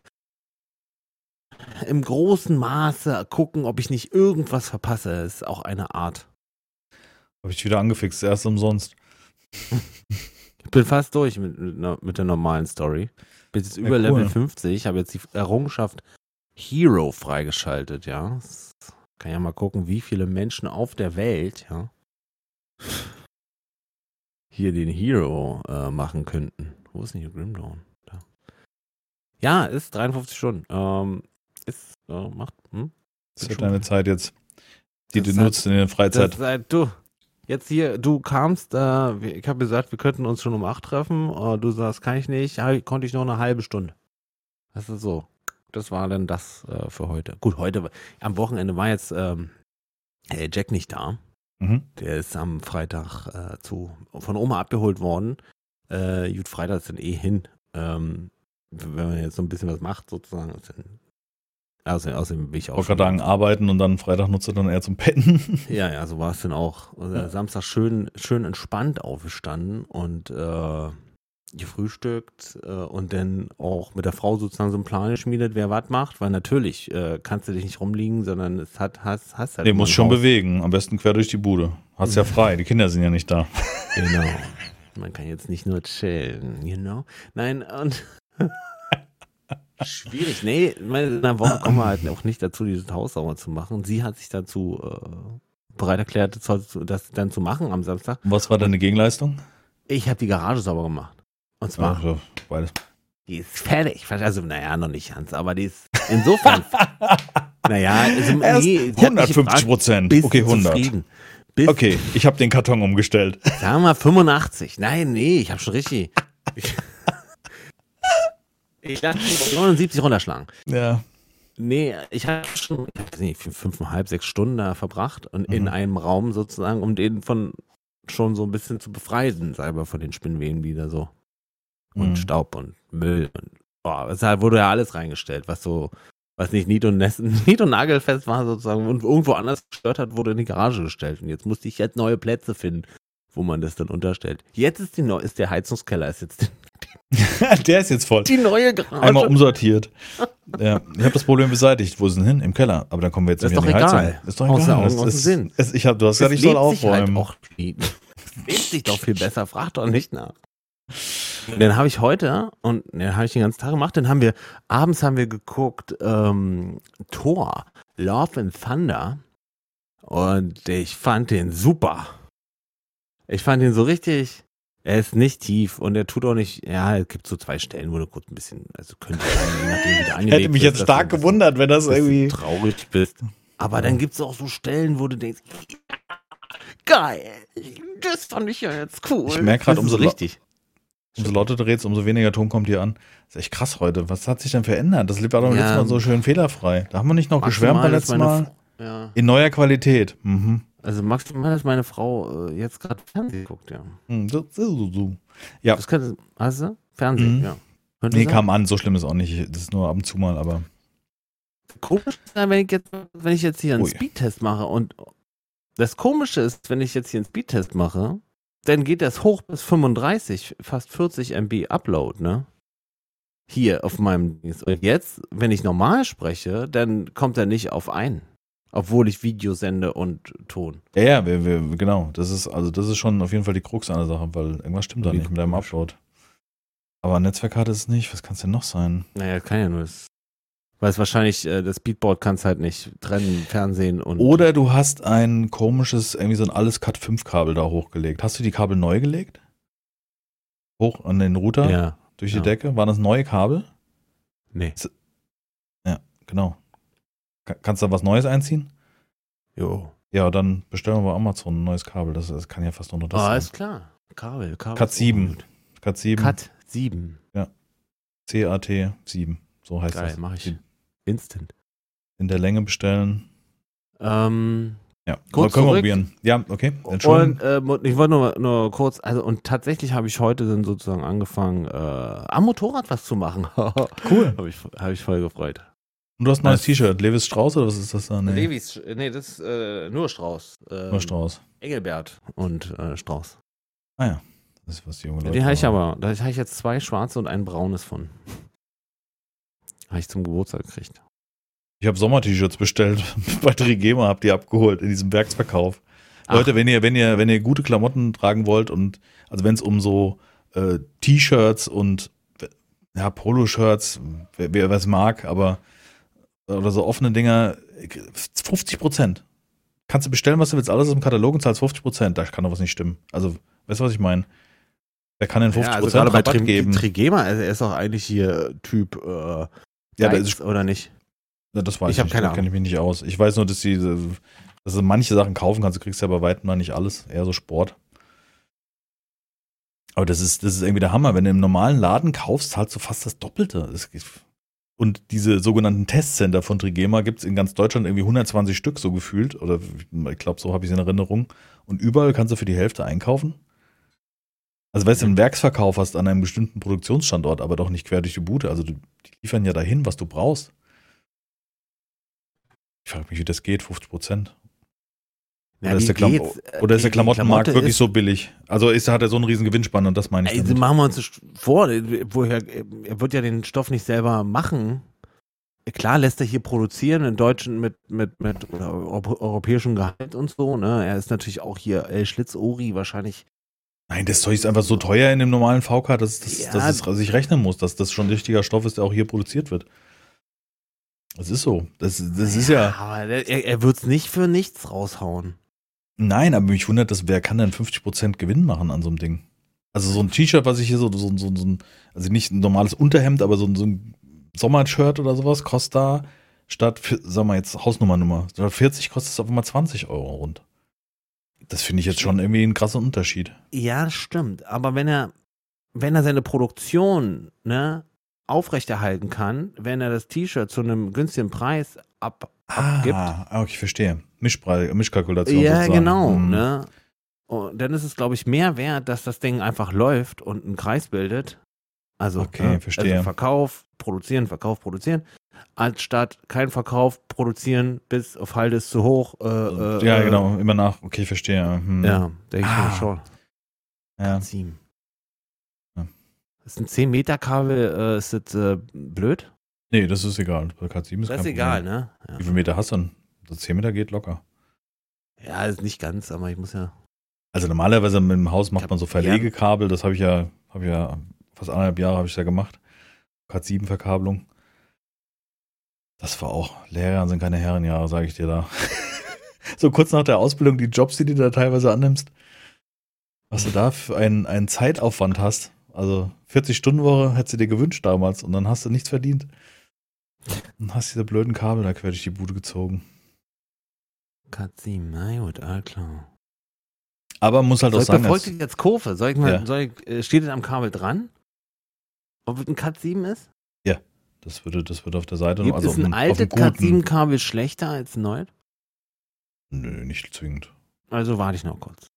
S2: im großen Maße gucken, ob ich nicht irgendwas verpasse. Das ist auch eine Art.
S1: Habe ich wieder angefixt, erst umsonst.
S2: Ich bin fast durch mit, mit, mit der normalen Story. Bin jetzt
S1: Ja,
S2: über
S1: cool.
S2: Level 50, habe jetzt die Errungenschaft Hero freigeschaltet, ja. Das kann ja mal gucken, wie viele Menschen auf der Welt, ja, hier den Hero äh, machen könnten. Wo ist denn hier Grim Dawn? Da. Ja, ist 53 Stunden. Ähm, ist, äh, macht, hm?
S1: Das
S2: schon-
S1: deine Zeit jetzt, die
S2: Das
S1: du
S2: ist
S1: nutzt in der
S2: Das,
S1: Freizeit.
S2: äh, du, jetzt hier, du kamst, äh, ich habe gesagt, wir könnten uns schon um acht treffen. Äh, du sagst, kann ich nicht, konnte ich noch eine halbe Stunde. Das ist so. Das war dann das äh, für heute. Gut, heute, am Wochenende war jetzt ähm, äh, Jack nicht da.
S1: Mhm.
S2: Der ist am Freitag äh, zu, von Oma abgeholt worden. Äh, gut, Freitag ist dann eh hin. Ähm, wenn man jetzt so ein bisschen was macht, sozusagen. Ist dann, außerdem, außerdem bin ich auch
S1: wollte gerade sagen, arbeiten und dann Freitag nutzt du dann eher zum Petten. [LAUGHS]
S2: ja, ja, so war es dann auch. Also
S1: Ja.
S2: Samstag schön, schön entspannt aufgestanden und äh, gefrühstückt äh, und dann auch mit der Frau sozusagen so einen Plan geschmiedet, wer was macht, weil natürlich äh, kannst du dich nicht rumliegen, sondern es hat, hast, hast halt
S1: Nee,
S2: immer
S1: muss
S2: ein
S1: schon
S2: Haus.
S1: bewegen. Am besten quer durch die Bude. Hast ja frei. Die Kinder sind ja nicht da.
S2: Genau. Man kann jetzt nicht nur chillen, you know? Nein, und schwierig. Nee, in einer Woche kommen wir halt auch nicht dazu, dieses Haus sauber zu machen. Sie hat sich dazu äh, bereit erklärt, das, das dann zu machen am Samstag.
S1: Was war deine Gegenleistung?
S2: Ich habe die Garage sauber gemacht. Und zwar,
S1: Also, beides.
S2: die ist fertig. Also, naja, noch nicht ganz, aber die ist insofern. [LAUGHS] naja, also, nee, sie hat mich
S1: 150
S2: gefragt,
S1: Prozent. Okay,
S2: du
S1: 100.
S2: zufrieden? Bist,
S1: Okay, ich habe den Karton umgestellt.
S2: Sagen wir mal 85. Nein, nee, ich habe schon richtig. [LAUGHS] Ich, ich lasse 79 runterschlagen.
S1: Ja.
S2: Nee, ich habe schon, ich weiß nicht, fünfeinhalb, sechs Stunden da verbracht und in
S1: Mhm.
S2: einem Raum sozusagen, um den von schon so ein bisschen zu befreien, selber von den Spinnweben wieder so. Und
S1: Mhm.
S2: Staub und Müll und boah, es wurde ja alles reingestellt, was so, was nicht nied- und, Nest- [LAUGHS] nied und nagelfest war sozusagen und irgendwo anders gestört hat, wurde in die Garage gestellt. Und jetzt musste ich jetzt neue Plätze finden, wo man das dann unterstellt. Jetzt ist die neu, ist der Heizungskeller ist jetzt [LAUGHS]
S1: der ist jetzt voll.
S2: die neue Garage.
S1: Einmal umsortiert. ja, ich habe das Problem beseitigt. Wo ist denn hin? Im Keller. Aber dann kommen wir jetzt
S2: Das ist doch egal.
S1: Heizung. Ist doch egal.
S2: den Augen,
S1: ist-
S2: Sinn.
S1: Es, ich hab, du hast
S2: Das
S1: gesagt, ich soll
S2: halt
S1: aufräumen.
S2: auch, lebt sich doch viel besser. Frag doch nicht nach. Und dann habe ich heute und den habe ich den ganzen Tag gemacht. Dann haben wir abends haben wir geguckt ähm, Thor Love and Thunder und ich fand den super. Ich fand ihn so richtig. Er ist nicht tief und er tut auch nicht. Ja, es gibt so zwei Stellen, wo du kurz ein bisschen, also könnte sein, je nachdem wie der [LAUGHS] angelegt
S1: Hätte mich jetzt
S2: du
S1: stark gewundert, wenn das
S2: du
S1: irgendwie.
S2: traurig bist. Aber dann gibt es auch so Stellen, wo du denkst, geil, das fand ich ja jetzt cool.
S1: Ich merk grad,
S2: Das ist
S1: umso
S2: richtig.
S1: Umso lauter du redest, umso weniger Ton kommt hier an. Das ist echt krass heute. Was hat sich denn verändert? Das doch beim
S2: Ja.
S1: letzten Mal so schön fehlerfrei. Da haben wir nicht noch geschwärmt beim letzten Mal.
S2: Ja.
S1: In neuer Qualität. Mhm.
S2: Also maximal, dass meine Frau äh, jetzt gerade Fernsehen guckt, ja.
S1: Hm, so. Ja.
S2: Das könnte, hast du? Fernsehen,
S1: Mhm.
S2: ja. Könnte
S1: Nee,
S2: sein.
S1: kam an, so schlimm ist auch nicht. Das ist nur ab und zu mal, aber.
S2: Komisch ist, ja, wenn ich jetzt, wenn ich jetzt hier einen
S1: Ui.
S2: Speedtest mache und das Komische ist, wenn ich jetzt hier einen Speedtest mache, dann geht das hoch bis 35, fast 40 MB Upload, ne? Hier auf meinem Dings. Und jetzt, wenn ich normal spreche, dann kommt er nicht auf ein. Obwohl ich Video sende und Ton.
S1: Ja, ja, wir, wir, genau. Das ist, also das ist schon auf jeden Fall die Krux an der Sache, weil irgendwas stimmt da nicht mit deinem. Upload. Aber Netzwerkkarte ist es nicht. Was kann es denn noch sein?
S2: Naja, kann ja nur das. Weil es wahrscheinlich, äh, das Speedboard kann es halt nicht trennen, Fernsehen und.
S1: Oder du hast ein komisches, irgendwie so ein alles Cut 5 Kabel da hochgelegt. Hast du die Kabel neu gelegt? Hoch an den Router?
S2: Ja,
S1: Durch
S2: ja.
S1: die Decke? Waren das neue Kabel?
S2: nee.
S1: Genau. Ka- Kannst du da was Neues einziehen?
S2: Jo.
S1: Ja, dann bestellen wir bei Amazon ein neues Kabel. Das, das kann ja fast nur noch das
S2: Ah,
S1: sein.
S2: ist klar. Kabel, Kabel. Ist
S1: 7.
S2: gut.
S1: Cat 7.
S2: Cut 7.
S1: CAT 7. So heißt
S2: Geil,
S1: das.
S2: mach ich. Instant.
S1: In der Länge bestellen.
S2: Ähm,
S1: Ja,
S2: Kurz
S1: können wir probieren. Ja, okay. Entschuldigung.
S2: und und ich wollte nur, nur kurz, also und tatsächlich habe ich heute dann sozusagen angefangen, äh, am Motorrad was zu machen. [LAUGHS]
S1: Cool.
S2: habe ich, hab ich voll gefreut.
S1: Und du hast ein neues
S2: das-
S1: T-Shirt. Levis Strauß oder was ist das da? Nee,
S2: Levis, nee, das ist äh, nur Strauß. Ähm,
S1: nur Strauß.
S2: Engelbert und äh, Strauß.
S1: Ah ja. Das ist was die junge Leute
S2: Den habe ich aber, da habe ich jetzt zwei schwarze und ein braunes von. [LAUGHS] Habe ich zum Geburtstag gekriegt.
S1: Ich habe Sommer-T-Shirts bestellt [LAUGHS] bei Trigema, habt ihr abgeholt in diesem Werksverkauf.
S2: Ach.
S1: Leute, wenn ihr, wenn ihr, wenn ihr gute Klamotten tragen wollt und also wenn es um so äh, T-Shirts und ja, Poloshirts, wer, wer was mag, aber oder so offene Dinger, 50 Prozent. Kannst du bestellen, was du willst, alles im Katalog und zahlst 50 Prozent. Da kann doch was nicht stimmen. Also, weißt du, was ich meine? Wer kann denn 50
S2: Ja, also
S1: Prozent
S2: gerade bei Tri
S1: geben?
S2: Trigema, also er ist auch eigentlich hier Typ äh,
S1: Ja,
S2: Geiz,
S1: ist,
S2: oder nicht?
S1: Ja, das weiß
S2: Ich
S1: ich, nicht,
S2: keine
S1: da kenne ich mich nicht aus. Ich weiß nur, dass, die, dass du manche Sachen kaufen kannst. Du kriegst ja bei weitem noch nicht alles. Eher so Sport. Aber das ist, das ist irgendwie der Hammer. Wenn du im normalen Laden kaufst, zahlst du fast das Doppelte. Das geht- und diese sogenannten Testcenter von Trigema gibt es in ganz Deutschland irgendwie 120 Stück so gefühlt. Oder ich glaube, so habe ich es in Erinnerung. Und überall kannst du für die Hälfte einkaufen. Also weißt du, einen Werksverkauf hast an einem bestimmten Produktionsstandort, aber doch nicht quer durch die Bude. Also die liefern ja dahin, was du brauchst. Ich frage mich, wie das geht, 50 Prozent. Oder, ist der Klam oder ist der Klamottenmarkt wirklich so billig? Also ist, hat er so einen riesen Gewinnspann und das meine ich
S2: Also
S1: damit.
S2: machen wir uns vor, woher, er wird ja den Stoff nicht selber machen. Klar lässt er hier produzieren in Deutschen mit, mit, mit europäischem Gehalt und so, ne? Er ist natürlich auch hier El Schlitz-Ori wahrscheinlich.
S1: Nein, das Zeug ist einfach so teuer in dem normalen VK, dass, dass,
S2: Ja.
S1: dass es sich rechnen muss, dass das schon richtiger Stoff ist, der auch hier produziert wird. Das ist so. Das, das ist ja.
S2: Aber er, er wird es nicht für nichts raushauen.
S1: Nein, aber mich wundert, dass wer kann denn 50% Gewinn machen an so einem Ding? Also so ein T-Shirt, was ich hier so, so, so, so ein, also nicht ein normales Unterhemd, aber so, ein- so ein Sommershirt oder sowas, kostet da statt, sag mal jetzt Hausnummernummer, statt 40 kostet es auf einmal 20 Euro rund. Das finde ich jetzt schon irgendwie einen krassen Unterschied.
S2: Ja, stimmt. Aber wenn er, wenn er seine Produktion ne, aufrechterhalten kann, wenn er das T-Shirt zu einem günstigen Preis ab, abgibt,
S1: Ah, okay, ich verstehe. Mischpreis, Mischkalkulation.
S2: ja,
S1: sozusagen.
S2: genau.
S1: Hm.
S2: Ne? Und dann ist es, glaube ich, mehr wert, dass das Ding einfach läuft und einen Kreis bildet. Also,
S1: Okay,
S2: ne,
S1: verstehe.
S2: also Verkauf, produzieren, Verkauf, produzieren, anstatt kein Verkauf, produzieren, bis auf Halde ist zu hoch. Äh, äh,
S1: ja,
S2: äh,
S1: genau, immer nach. Okay, verstehe. Hm.
S2: Ja, denke ich
S1: Ah.
S2: mir schon.
S1: ja.
S2: Sieben.
S1: Ja.
S2: Ist ein 10 Meter Kabel, äh, ist das äh, blöd?
S1: Nee, das ist egal. Bei K7 ist
S2: Das ist egal, ne? Ja.
S1: Wie viel Meter hast du denn? Das 10 Meter geht locker.
S2: ja, ist nicht ganz, aber ich muss ja.
S1: Also normalerweise mit dem Haus macht man so Verlegekabel, das habe ich ja, habe ich ja fast anderthalb Jahre habe ich ja gemacht. Cat7-Verkabelung. Das war auch, Lehrjahre sind keine Herrenjahre, sage ich dir da. [LAUGHS] so kurz nach der Ausbildung, die Jobs, die du da teilweise annimmst, was du da für einen, einen Zeitaufwand hast. Also 40-Stunden-Woche hättest du dir gewünscht damals und dann hast du nichts verdient. Und hast diese blöden Kabel da quer durch die Bude gezogen.
S2: Kat 7, na gut, all klar.
S1: Aber muss halt
S2: Soll
S1: auch
S2: ich
S1: sagen, dass,
S2: ihr jetzt Kurve? Soll ich mal,
S1: Ja.
S2: soll ich, äh, steht das am Kabel dran? Ob es ein Cat 7 ist?
S1: das würde, das würde auf der Seite
S2: Gibt
S1: also
S2: es
S1: auf
S2: ein altes Cat
S1: guten-
S2: 7 Kabel schlechter als ein neues?
S1: Nö, nicht zwingend.
S2: Also warte ich noch kurz.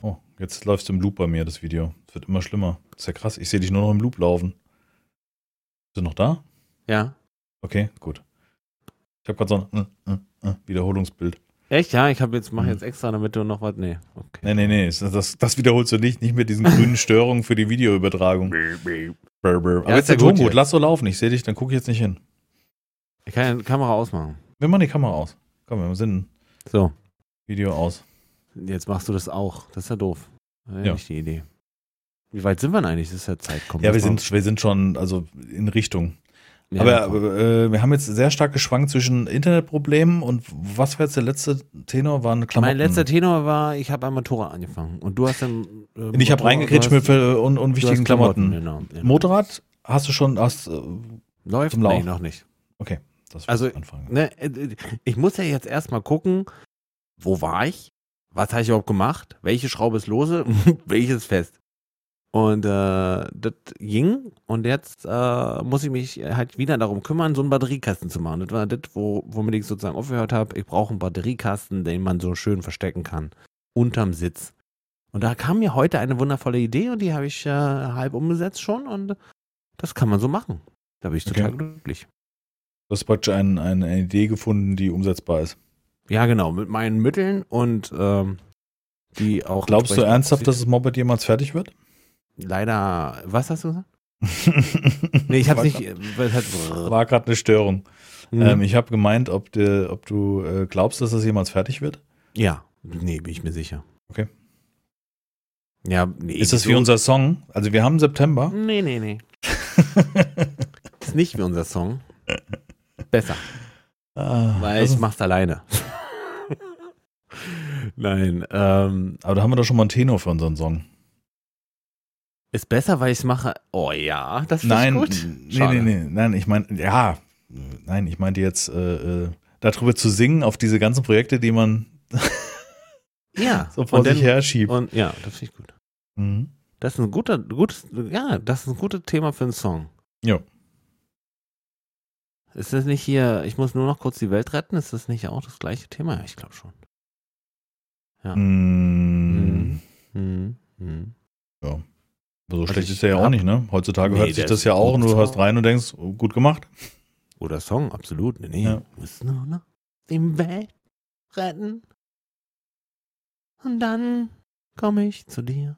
S1: Oh, jetzt läufst du im Loop bei mir, das Video. Es wird immer schlimmer. Das ist ja krass. Ich sehe dich nur noch im Loop laufen. Bist du noch da?
S2: Ja.
S1: Okay, gut. Ich habe gerade so ein äh, äh, äh, Wiederholungsbild.
S2: Echt? Ja, ich habe jetzt, mach
S1: Hm.
S2: jetzt extra, damit du noch was. Nee, okay.
S1: Nee, nee, nee. Das, das, wiederholst du nicht. Nicht mit diesen grünen [LAUGHS] Störungen für die Videoübertragung. Brr, brr. Aber
S2: Ja,
S1: jetzt
S2: ist ja
S1: der Ton
S2: gut.
S1: Lass so laufen. Ich sehe dich, dann gucke ich jetzt nicht hin.
S2: Ich kann ja die Kamera ausmachen.
S1: Wir machen die Kamera aus. Komm, wir sind
S2: So,
S1: Video aus.
S2: jetzt machst du das auch. Das ist ja doof. Das ist
S1: Ja.
S2: nicht die Idee. Wie weit sind wir denn eigentlich? Das ist ja Zeit. Komm,
S1: Ja, wir sind, wir sind schon also in Richtung.
S2: Ja,
S1: Aber äh, wir haben jetzt sehr stark geschwankt zwischen Internetproblemen und was war jetzt der letzte Tenor? Waren Klamotten.
S2: Mein letzter Tenor war, ich habe ein Motorrad angefangen. Und du hast dann. Äh,
S1: Und ich habe reingekritscht mit äh, un unwichtigen
S2: hast
S1: Klamotten.
S2: Genau. genau.
S1: Motorrad hast du schon, hast, äh,
S2: Läuft?
S1: zum Lauf.
S2: Nee, noch nicht.
S1: das
S2: Also. Ne, äh, ich muss ja jetzt erstmal gucken, wo war ich? Was habe ich überhaupt gemacht? Welche Schraube ist lose? [LAUGHS] Welches fest? Und äh, das ging und jetzt äh, muss ich mich halt wieder darum kümmern, so einen Batteriekasten zu machen. Das war das, wo, womit ich sozusagen aufgehört habe. Ich brauche einen Batteriekasten, den man so schön verstecken kann. Unterm Sitz. Und da kam mir heute eine wundervolle Idee und die habe ich äh, halb umgesetzt schon und das kann man so machen. Da bin ich
S1: Okay.
S2: total glücklich.
S1: Du hast praktisch ein, eine Idee gefunden, die umsetzbar ist.
S2: Ja, genau, mit meinen Mitteln und ähm, die auch.
S1: Glaubst du ernsthaft, dass das Moped jemals fertig wird?
S2: Leider, was hast du gesagt? [LAUGHS] Nee, ich hab's
S1: War
S2: nicht.
S1: grad-
S2: äh,
S1: War gerade eine Störung.
S2: Hm.
S1: Ähm, ich habe gemeint, ob, de, ob du äh, glaubst, dass das jemals fertig wird.
S2: ja, nee, bin ich mir sicher.
S1: Okay.
S2: Ja, nee.
S1: Ist das
S2: so-
S1: wie unser Song? Also wir haben September.
S2: Nee, nee, nee. [LAUGHS] Ist nicht wie unser Song. Besser,
S1: Ah,
S2: weil ich mach's alleine. [LAUGHS] Nein, ähm,
S1: aber da haben wir doch schon mal einen Tenor für unseren Song.
S2: Ist besser, weil ich's mache. Oh ja, das finde ich
S1: Nein,
S2: gut.
S1: nee, nein, ich meine, ja, nein, ich meinte jetzt, äh, äh, darüber zu singen, auf diese ganzen Projekte, die man [LAUGHS]
S2: Ja,
S1: so vor
S2: und
S1: sich
S2: dann-
S1: her schiebt.
S2: Und ja, das finde ich gut.
S1: Mhm.
S2: Das ist ein guter, gutes, ja, das ist ein gutes Thema für einen Song.
S1: Ja.
S2: Ist das nicht hier, ich muss nur noch kurz die Welt retten? Ist das nicht auch das gleiche Thema? Ja, ich glaube schon. Ja.
S1: Mhm.
S2: Hm, hm.
S1: Aber so
S2: Also
S1: schlecht
S2: ich
S1: ist der ja auch nicht, ne? Heutzutage
S2: Nee,
S1: hört sich das ja auch und du hörst rein und denkst, oh, gut gemacht.
S2: Oder Song, absolut. Nee, nee.
S1: Ja.
S2: Muss nur noch die Welt retten. Und dann komme ich zu dir.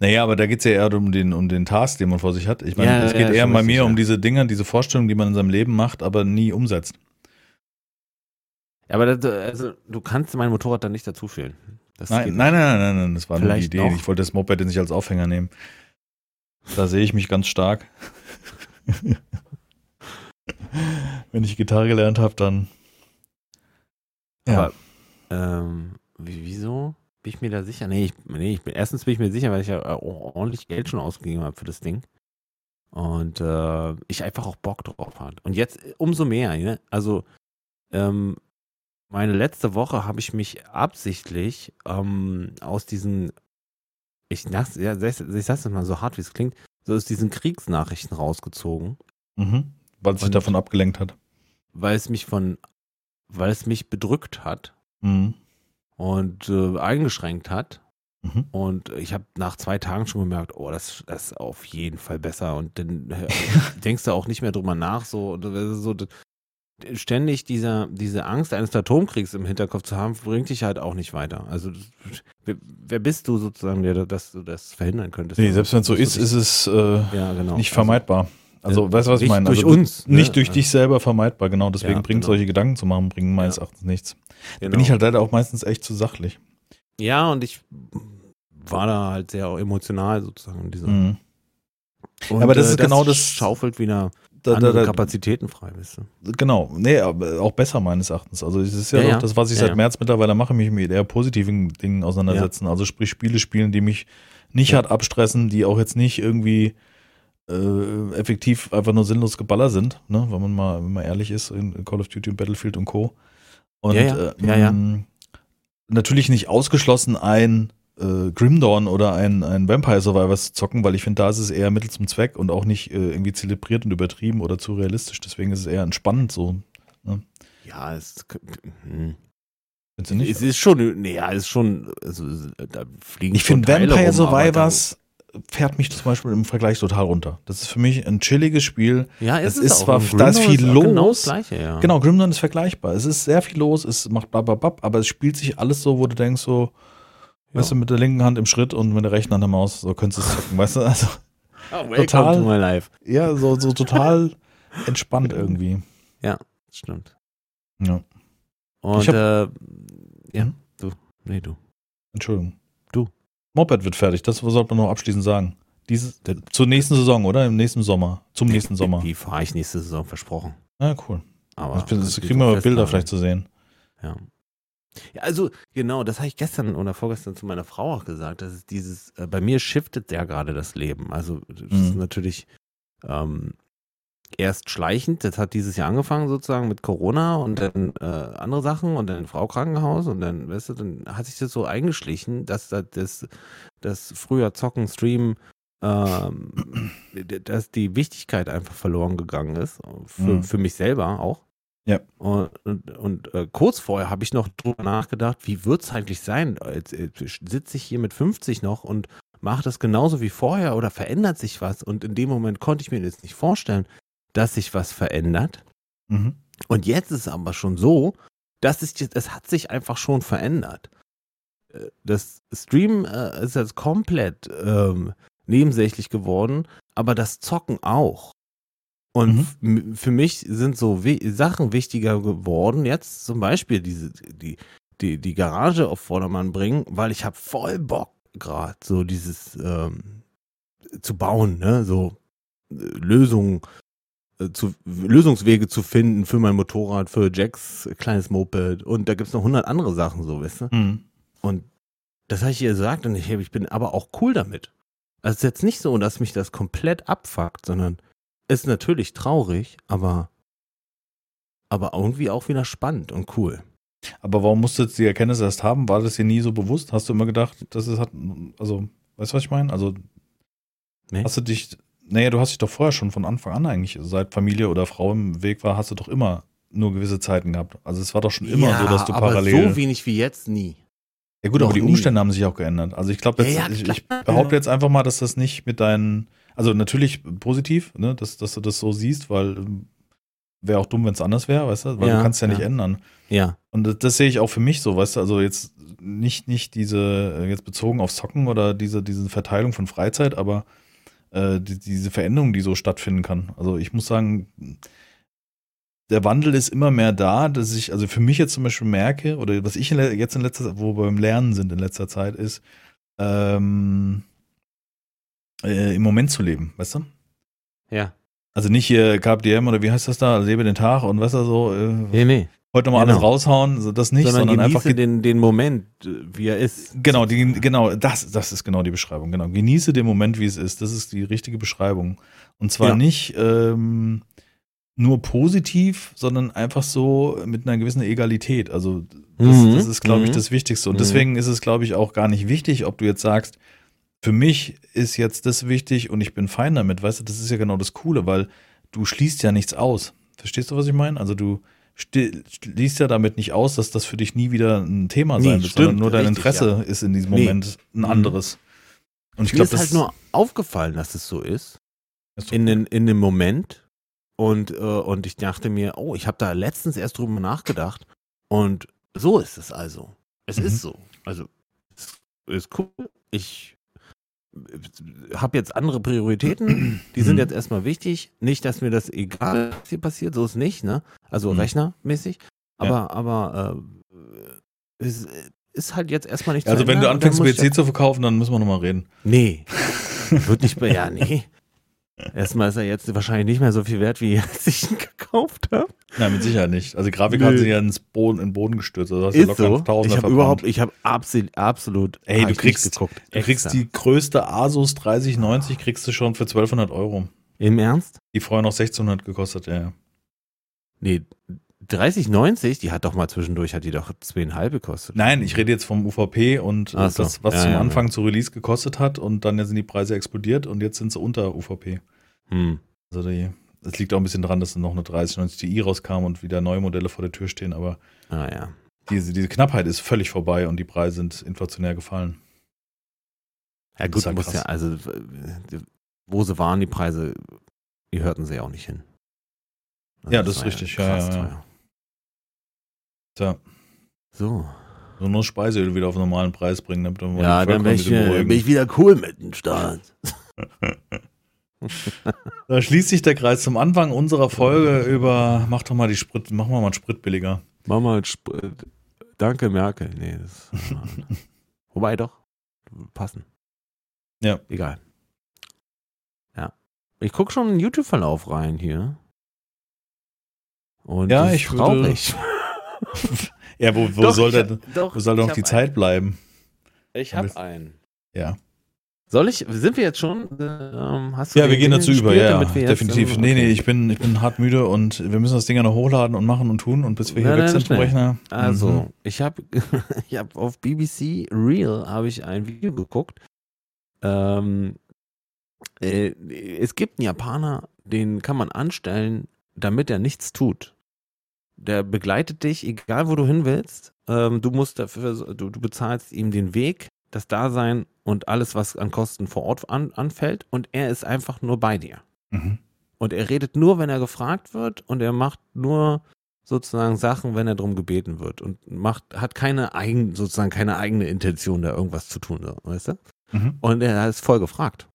S1: Naja, aber da geht's ja eher um den, um den Task, den man vor sich hat. Ich meine,
S2: Ja,
S1: es
S2: ja,
S1: geht
S2: ist
S1: eher bei mir um
S2: ja.
S1: diese Dinge, diese Vorstellungen, die man in seinem Leben macht, aber nie umsetzt.
S2: Ja, aber das, also, du kannst mein Motorrad dann nicht dazu fehlen. Das
S1: Nein, nein, nein, nein, nein, das war nur die
S2: Vielleicht
S1: Idee.
S2: noch.
S1: Ich wollte das Moped nicht als Aufhänger nehmen. Da sehe ich mich ganz stark. [LAUGHS] Wenn ich Gitarre gelernt habe, dann. Ja.
S2: Aber, ähm, wie, wieso? bin ich mir da sicher? Nee, ich, nee, ich bin, erstens bin ich mir sicher, weil ich ja äh, ordentlich Geld schon ausgegeben habe für das Ding. Und äh, ich einfach auch Bock drauf hatte. Und jetzt umso mehr, ne? Also, ähm, meine letzte Woche habe ich mich absichtlich ähm, aus diesen, ich, ja, ich, ich sag's mal so hart, wie es klingt, so aus diesen Kriegsnachrichten rausgezogen.
S1: Mhm. Weil es sich davon abgelenkt hat.
S2: Weil es mich von, weil es mich bedrückt hat
S1: Mhm.
S2: und äh, eingeschränkt hat.
S1: Mhm.
S2: Und ich habe nach zwei Tagen schon gemerkt, oh, das, das ist auf jeden Fall besser. Und dann äh, [LAUGHS] denkst du auch nicht mehr drüber nach, so, und so ständig dieser, diese Angst eines Atomkriegs im Hinterkopf zu haben, bringt dich halt auch nicht weiter. Also wer, wer bist du sozusagen, der, dass du das verhindern könntest?
S1: Nee, selbst wenn es so ist, ist es äh,
S2: ja, genau.
S1: nicht vermeidbar. Also, weißt du, was ich meine?
S2: durch
S1: also,
S2: uns, ne?
S1: Nicht durch dich selber vermeidbar, genau. Deswegen
S2: Ja,
S1: bringt
S2: genau.
S1: solche Gedanken zu machen, bringen meines
S2: Ja.
S1: Erachtens nichts.
S2: genau.
S1: Bin ich halt leider auch meistens echt zu sachlich.
S2: Ja, und ich war da halt sehr emotional sozusagen. in Dieser,
S1: Mhm.
S2: und,
S1: aber das ist genau das-
S2: schaufelt wieder
S1: Da, da,
S2: andere
S1: da,
S2: Kapazitäten frei, weißt du.
S1: genau, nee, auch besser meines Erachtens. Also es ist ja,
S2: Ja,
S1: doch
S2: ja.
S1: das, was ich
S2: Ja,
S1: seit. März mittlerweile mache, mich mit eher positiven Dingen auseinandersetzen. Also sprich Spiele spielen, die mich nicht hart abstressen, die auch jetzt nicht irgendwie äh, effektiv einfach nur sinnlos Geballer sind, ne? wenn man mal, wenn man ehrlich ist, in Call of Duty und Battlefield und Co. Und
S2: Ja, ja.
S1: Äh, mh, natürlich nicht ausgeschlossen, ein äh, Grim Dawn oder ein, ein Vampire Survivors zu zocken, weil ich finde, da ist es eher Mittel zum Zweck und auch nicht äh, irgendwie zelebriert und übertrieben oder zu realistisch. Deswegen ist es eher entspannend so.
S2: Ja, es, hm.
S1: Nicht?
S2: es ist schon, nee, ja, es ist schon, also, da fliegen
S1: Ich finde Vampire
S2: rum,
S1: Survivors fährt mich zum Beispiel im Vergleich total runter. Das ist für mich ein chilliges Spiel.
S2: Ja,
S1: es
S2: es
S1: ist
S2: auch.
S1: zwar- da ist viel
S2: Genau
S1: los.
S2: das Gleiche, ja.
S1: Genau, Grim Dawn ist vergleichbar. Es ist sehr viel los, es macht bababab, aber es spielt sich alles so, wo du denkst so,
S2: Ja.
S1: weißt du, mit der linken Hand im Schritt und mit der rechten Hand der Maus, so könntest du es zocken, weißt du? Also,
S2: Oh,
S1: total-
S2: to my life.
S1: ja, so, so total [LAUGHS] entspannt irgendwie.
S2: Stimmt.
S1: Ja,
S2: Und,
S1: Ich
S2: äh, ja,
S1: Hm?
S2: du, nee, du.
S1: Entschuldigung.
S2: Du.
S1: Moped wird fertig, das sollte man noch abschließend sagen. Dieses, zur nächsten Saison, oder? Im nächsten Sommer. Zum nächsten Sommer.
S2: Die fahre ich nächste Saison versprochen.
S1: Ja, cool.
S2: Aber
S1: Das, kriegen wir mal Bilder vielleicht zu sehen.
S2: Ja. Ja, also genau, das habe ich gestern oder vorgestern zu meiner Frau auch gesagt. Das ist dieses, äh, bei mir shiftet ja gerade das Leben. Also das ist
S1: Mhm.
S2: natürlich ähm, erst schleichend. Das hat dieses Jahr angefangen sozusagen mit Corona und dann äh, andere Sachen und dann Frau Krankenhaus und dann, weißt du, dann hat sich das so eingeschlichen, dass da das, das früher Zocken, Streamen, ähm, [CLEARS THROAT] dass die Wichtigkeit einfach verloren gegangen ist. Für,
S1: Mhm.
S2: für mich selber auch.
S1: Ja.
S2: Und, und, und äh, kurz vorher habe ich noch drüber nachgedacht, wie wird es eigentlich sein? Jetzt, jetzt sitze ich hier mit 50 noch und mache das genauso wie vorher oder verändert sich was? Und in dem Moment konnte ich mir jetzt nicht vorstellen, dass sich was verändert.
S1: Mhm.
S2: Und jetzt ist es aber schon so, dass es, es hat sich einfach schon verändert. Äh, Das Stream äh, ist jetzt komplett ähm, nebensächlich geworden, aber das Zocken auch. Und
S1: Mhm.
S2: für mich sind so Sachen wichtiger geworden, jetzt zum Beispiel diese, die, die, die Garage auf Vordermann bringen, weil ich habe voll Bock gerade so dieses ähm, zu bauen, ne? so äh, Lösungen äh, zu, Lösungswege zu finden für mein Motorrad, für Jacks kleines Moped und da gibt es noch hundert andere Sachen so, weißt du?
S1: Mhm.
S2: Und das habe ich ihr gesagt und ich, ich bin aber auch cool damit. Also es ist jetzt nicht so, dass mich das komplett abfuckt, sondern ist natürlich traurig, aber, aber irgendwie auch wieder spannend und cool.
S1: Aber warum musst du jetzt die Erkenntnis erst haben? War das dir nie so bewusst? Hast du immer gedacht, dass es hat, also, weißt du, was ich meine? Also,
S2: Nee.
S1: hast du dich, naja, du hast dich doch vorher schon von Anfang an eigentlich, seit Familie oder Frau im Weg war, hast du doch immer nur gewisse Zeiten gehabt. Also, es war doch schon immer
S2: ja,
S1: so, dass du
S2: aber
S1: parallel.
S2: so wenig wie jetzt nie.
S1: ja, gut,
S2: noch
S1: aber die
S2: nie.
S1: Umstände haben sich auch geändert. Also, ich glaube,
S2: Ja,
S1: jetzt,
S2: ja,
S1: ich, ich behaupte jetzt einfach mal, dass das nicht mit deinen, also natürlich positiv, ne, dass, dass du das so siehst, weil wäre auch dumm, wenn es anders wäre, weißt du, weil
S2: Ja,
S1: du kannst ja nicht
S2: ja.
S1: ändern.
S2: Ja,
S1: Und das, das sehe ich auch für mich so, weißt du, also jetzt nicht, nicht diese, äh, jetzt bezogen auf Socken oder diese, diese Verteilung von Freizeit, aber äh, die, diese Veränderung, die so stattfinden kann. Also ich muss sagen, der Wandel ist immer mehr da, dass ich, also für mich jetzt zum Beispiel merke, oder was ich in jetzt in letzter Zeit, wo wir beim Lernen sind in letzter Zeit, ist, ähm, äh, im Moment zu leben, weißt du?
S2: ja.
S1: Also nicht hier KPDM oder wie heißt das da, lebe den Tag und weißt du so, äh,
S2: Nee, nee.
S1: heute nochmal
S2: Genau.
S1: alles raushauen, so das nicht,
S2: sondern,
S1: sondern,
S2: genieße
S1: einfach ge-
S2: den, den Moment, äh, wie er ist.
S1: genau, die, genau, das, das ist genau die Beschreibung. Genau, genieße den Moment, wie es ist. Das ist die richtige Beschreibung. Und zwar
S2: Ja.
S1: nicht ähm, nur positiv, sondern einfach so mit einer gewissen Egalität. Also das,
S2: Mhm.
S1: das ist, glaube ich,
S2: Mhm.
S1: das Wichtigste. Und
S2: Mhm.
S1: deswegen ist es, glaube ich, auch gar nicht wichtig, ob du jetzt sagst, für mich ist jetzt das wichtig und ich bin fein damit. Weißt du, das ist ja genau das Coole, weil du schließt ja nichts aus. Verstehst du, was ich meine? Also du schließt ja damit nicht aus, dass das für dich nie wieder ein Thema
S2: Nee,
S1: sein wird, sondern
S2: stimmt,
S1: nur dein
S2: richtig,
S1: Interesse
S2: ja.
S1: ist in diesem
S2: Nee.
S1: Moment ein
S2: Mhm.
S1: anderes. Und ich glaube,
S2: ist
S1: das
S2: halt nur aufgefallen, dass es so ist.
S1: ist
S2: in, den, in dem Moment. Und, äh, und ich dachte mir, oh, ich habe da letztens erst drüber nachgedacht. Und so ist es also. Es
S1: Mhm.
S2: ist so. Also, es ist cool. Ich habe jetzt andere Prioritäten. [CLEARS THROAT] Die sind
S1: Mhm.
S2: jetzt erstmal wichtig. Nicht, dass mir das egal ist, was hier passiert. So ist nicht, ne? Also
S1: Mhm.
S2: rechnermäßig. Aber, aber äh, es ist halt jetzt erstmal nicht
S1: Also wenn du anfängst, PC zu verkaufen, dann müssen wir nochmal reden.
S2: Nee. [LAUGHS] Wird nicht mehr, ja, nee. Erstmal ist er jetzt wahrscheinlich nicht mehr so viel wert, wie [LAUGHS] als ich ihn gekauft habe.
S1: Nein, mit Sicherheit nicht. Also die Grafikkarte
S2: Nö.
S1: sind ja ins Boden, in den Boden gestürzt. Also hast ja
S2: Ist
S1: locker
S2: so. Ich habe überhaupt, ich habe absolut, absolut.
S1: Ey, du kriegst,
S2: geguckt.
S1: du kriegst die größte Asus 3090 kriegst du schon für 1200 Euro.
S2: Im Ernst?
S1: Die vorher noch 1600 gekostet, ja. ja.
S2: Nee, 3090, die hat doch mal zwischendurch, hat die doch zweieinhalb gekostet.
S1: Nein, ich rede jetzt vom UVP und äh,
S2: so.
S1: das, was
S2: Ja,
S1: zum
S2: ja,
S1: Anfang zu Release gekostet hat und dann sind die Preise explodiert und jetzt sind sie unter UVP.
S2: Hm.
S1: Also die, das liegt auch ein bisschen dran, dass dann noch eine 3090 Ti rauskam und wieder neue Modelle vor der Tür stehen, aber
S2: Ah ja.
S1: diese, diese Knappheit ist völlig vorbei und die Preise sind inflationär gefallen.
S2: Ja gut,
S1: ja
S2: muss ja, also wo sie waren, die Preise, die hörten sie ja auch nicht hin. Also
S1: Ja, das ist richtig, ja, ja, ja. Tja,
S2: So.
S1: so nur Speiseöl wieder auf einen normalen Preis bringen, damit wir
S2: Ja, dann bin ich, bin ich wieder cool mit dem Staat. [LAUGHS] [LAUGHS]
S1: Da schließt sich der Kreis zum Anfang unserer Folge über, mach doch mal die Sprit, mach mal mal einen Sprit billiger.
S2: Mach mal Sp äh, Danke, Merkel. Nee, das. [LAUGHS] Wobei doch. Passen.
S1: Ja.
S2: Egal. Ja. Ich gucke schon einen YouTube-Verlauf rein hier. Und
S1: Ja, ich würde-
S2: traurig. [LAUGHS]
S1: Ja, wo, wo
S2: Doch,
S1: soll
S2: ich
S1: denn,
S2: doch,
S1: wo soll noch die
S2: hab
S1: Zeit bleiben?
S2: Einen. Ich habe einen.
S1: Ja.
S2: Soll ich, sind wir jetzt schon? Ähm, hast du
S1: Ja, wir gehen dazu über, ja, definitiv.
S2: ähm,
S1: Nee, nee, ich bin, ich bin hart müde und wir müssen das Ding ja noch hochladen und machen und tun und bis wir hier
S2: Nein,
S1: weg sind vom. Rechner.
S2: Also,
S1: Mhm.
S2: ich habe [LAUGHS] ich hab auf BBC Real habe ich ein Video geguckt. Ähm, äh, es gibt einen Japaner, den kann man anstellen, damit er nichts tut. Der begleitet dich, egal wo du hin willst. Ähm, du musst dafür, du, du bezahlst ihm den Weg, das Dasein und alles, was an Kosten vor Ort an, anfällt. Und er ist einfach nur bei dir.
S1: Mhm.
S2: Und er redet nur, wenn er gefragt wird und er macht nur sozusagen Sachen, wenn er darum gebeten wird und macht, hat keine eigen, sozusagen keine eigene Intention, da irgendwas zu tun, weißt du?
S1: Mhm.
S2: Und er ist voll gefragt.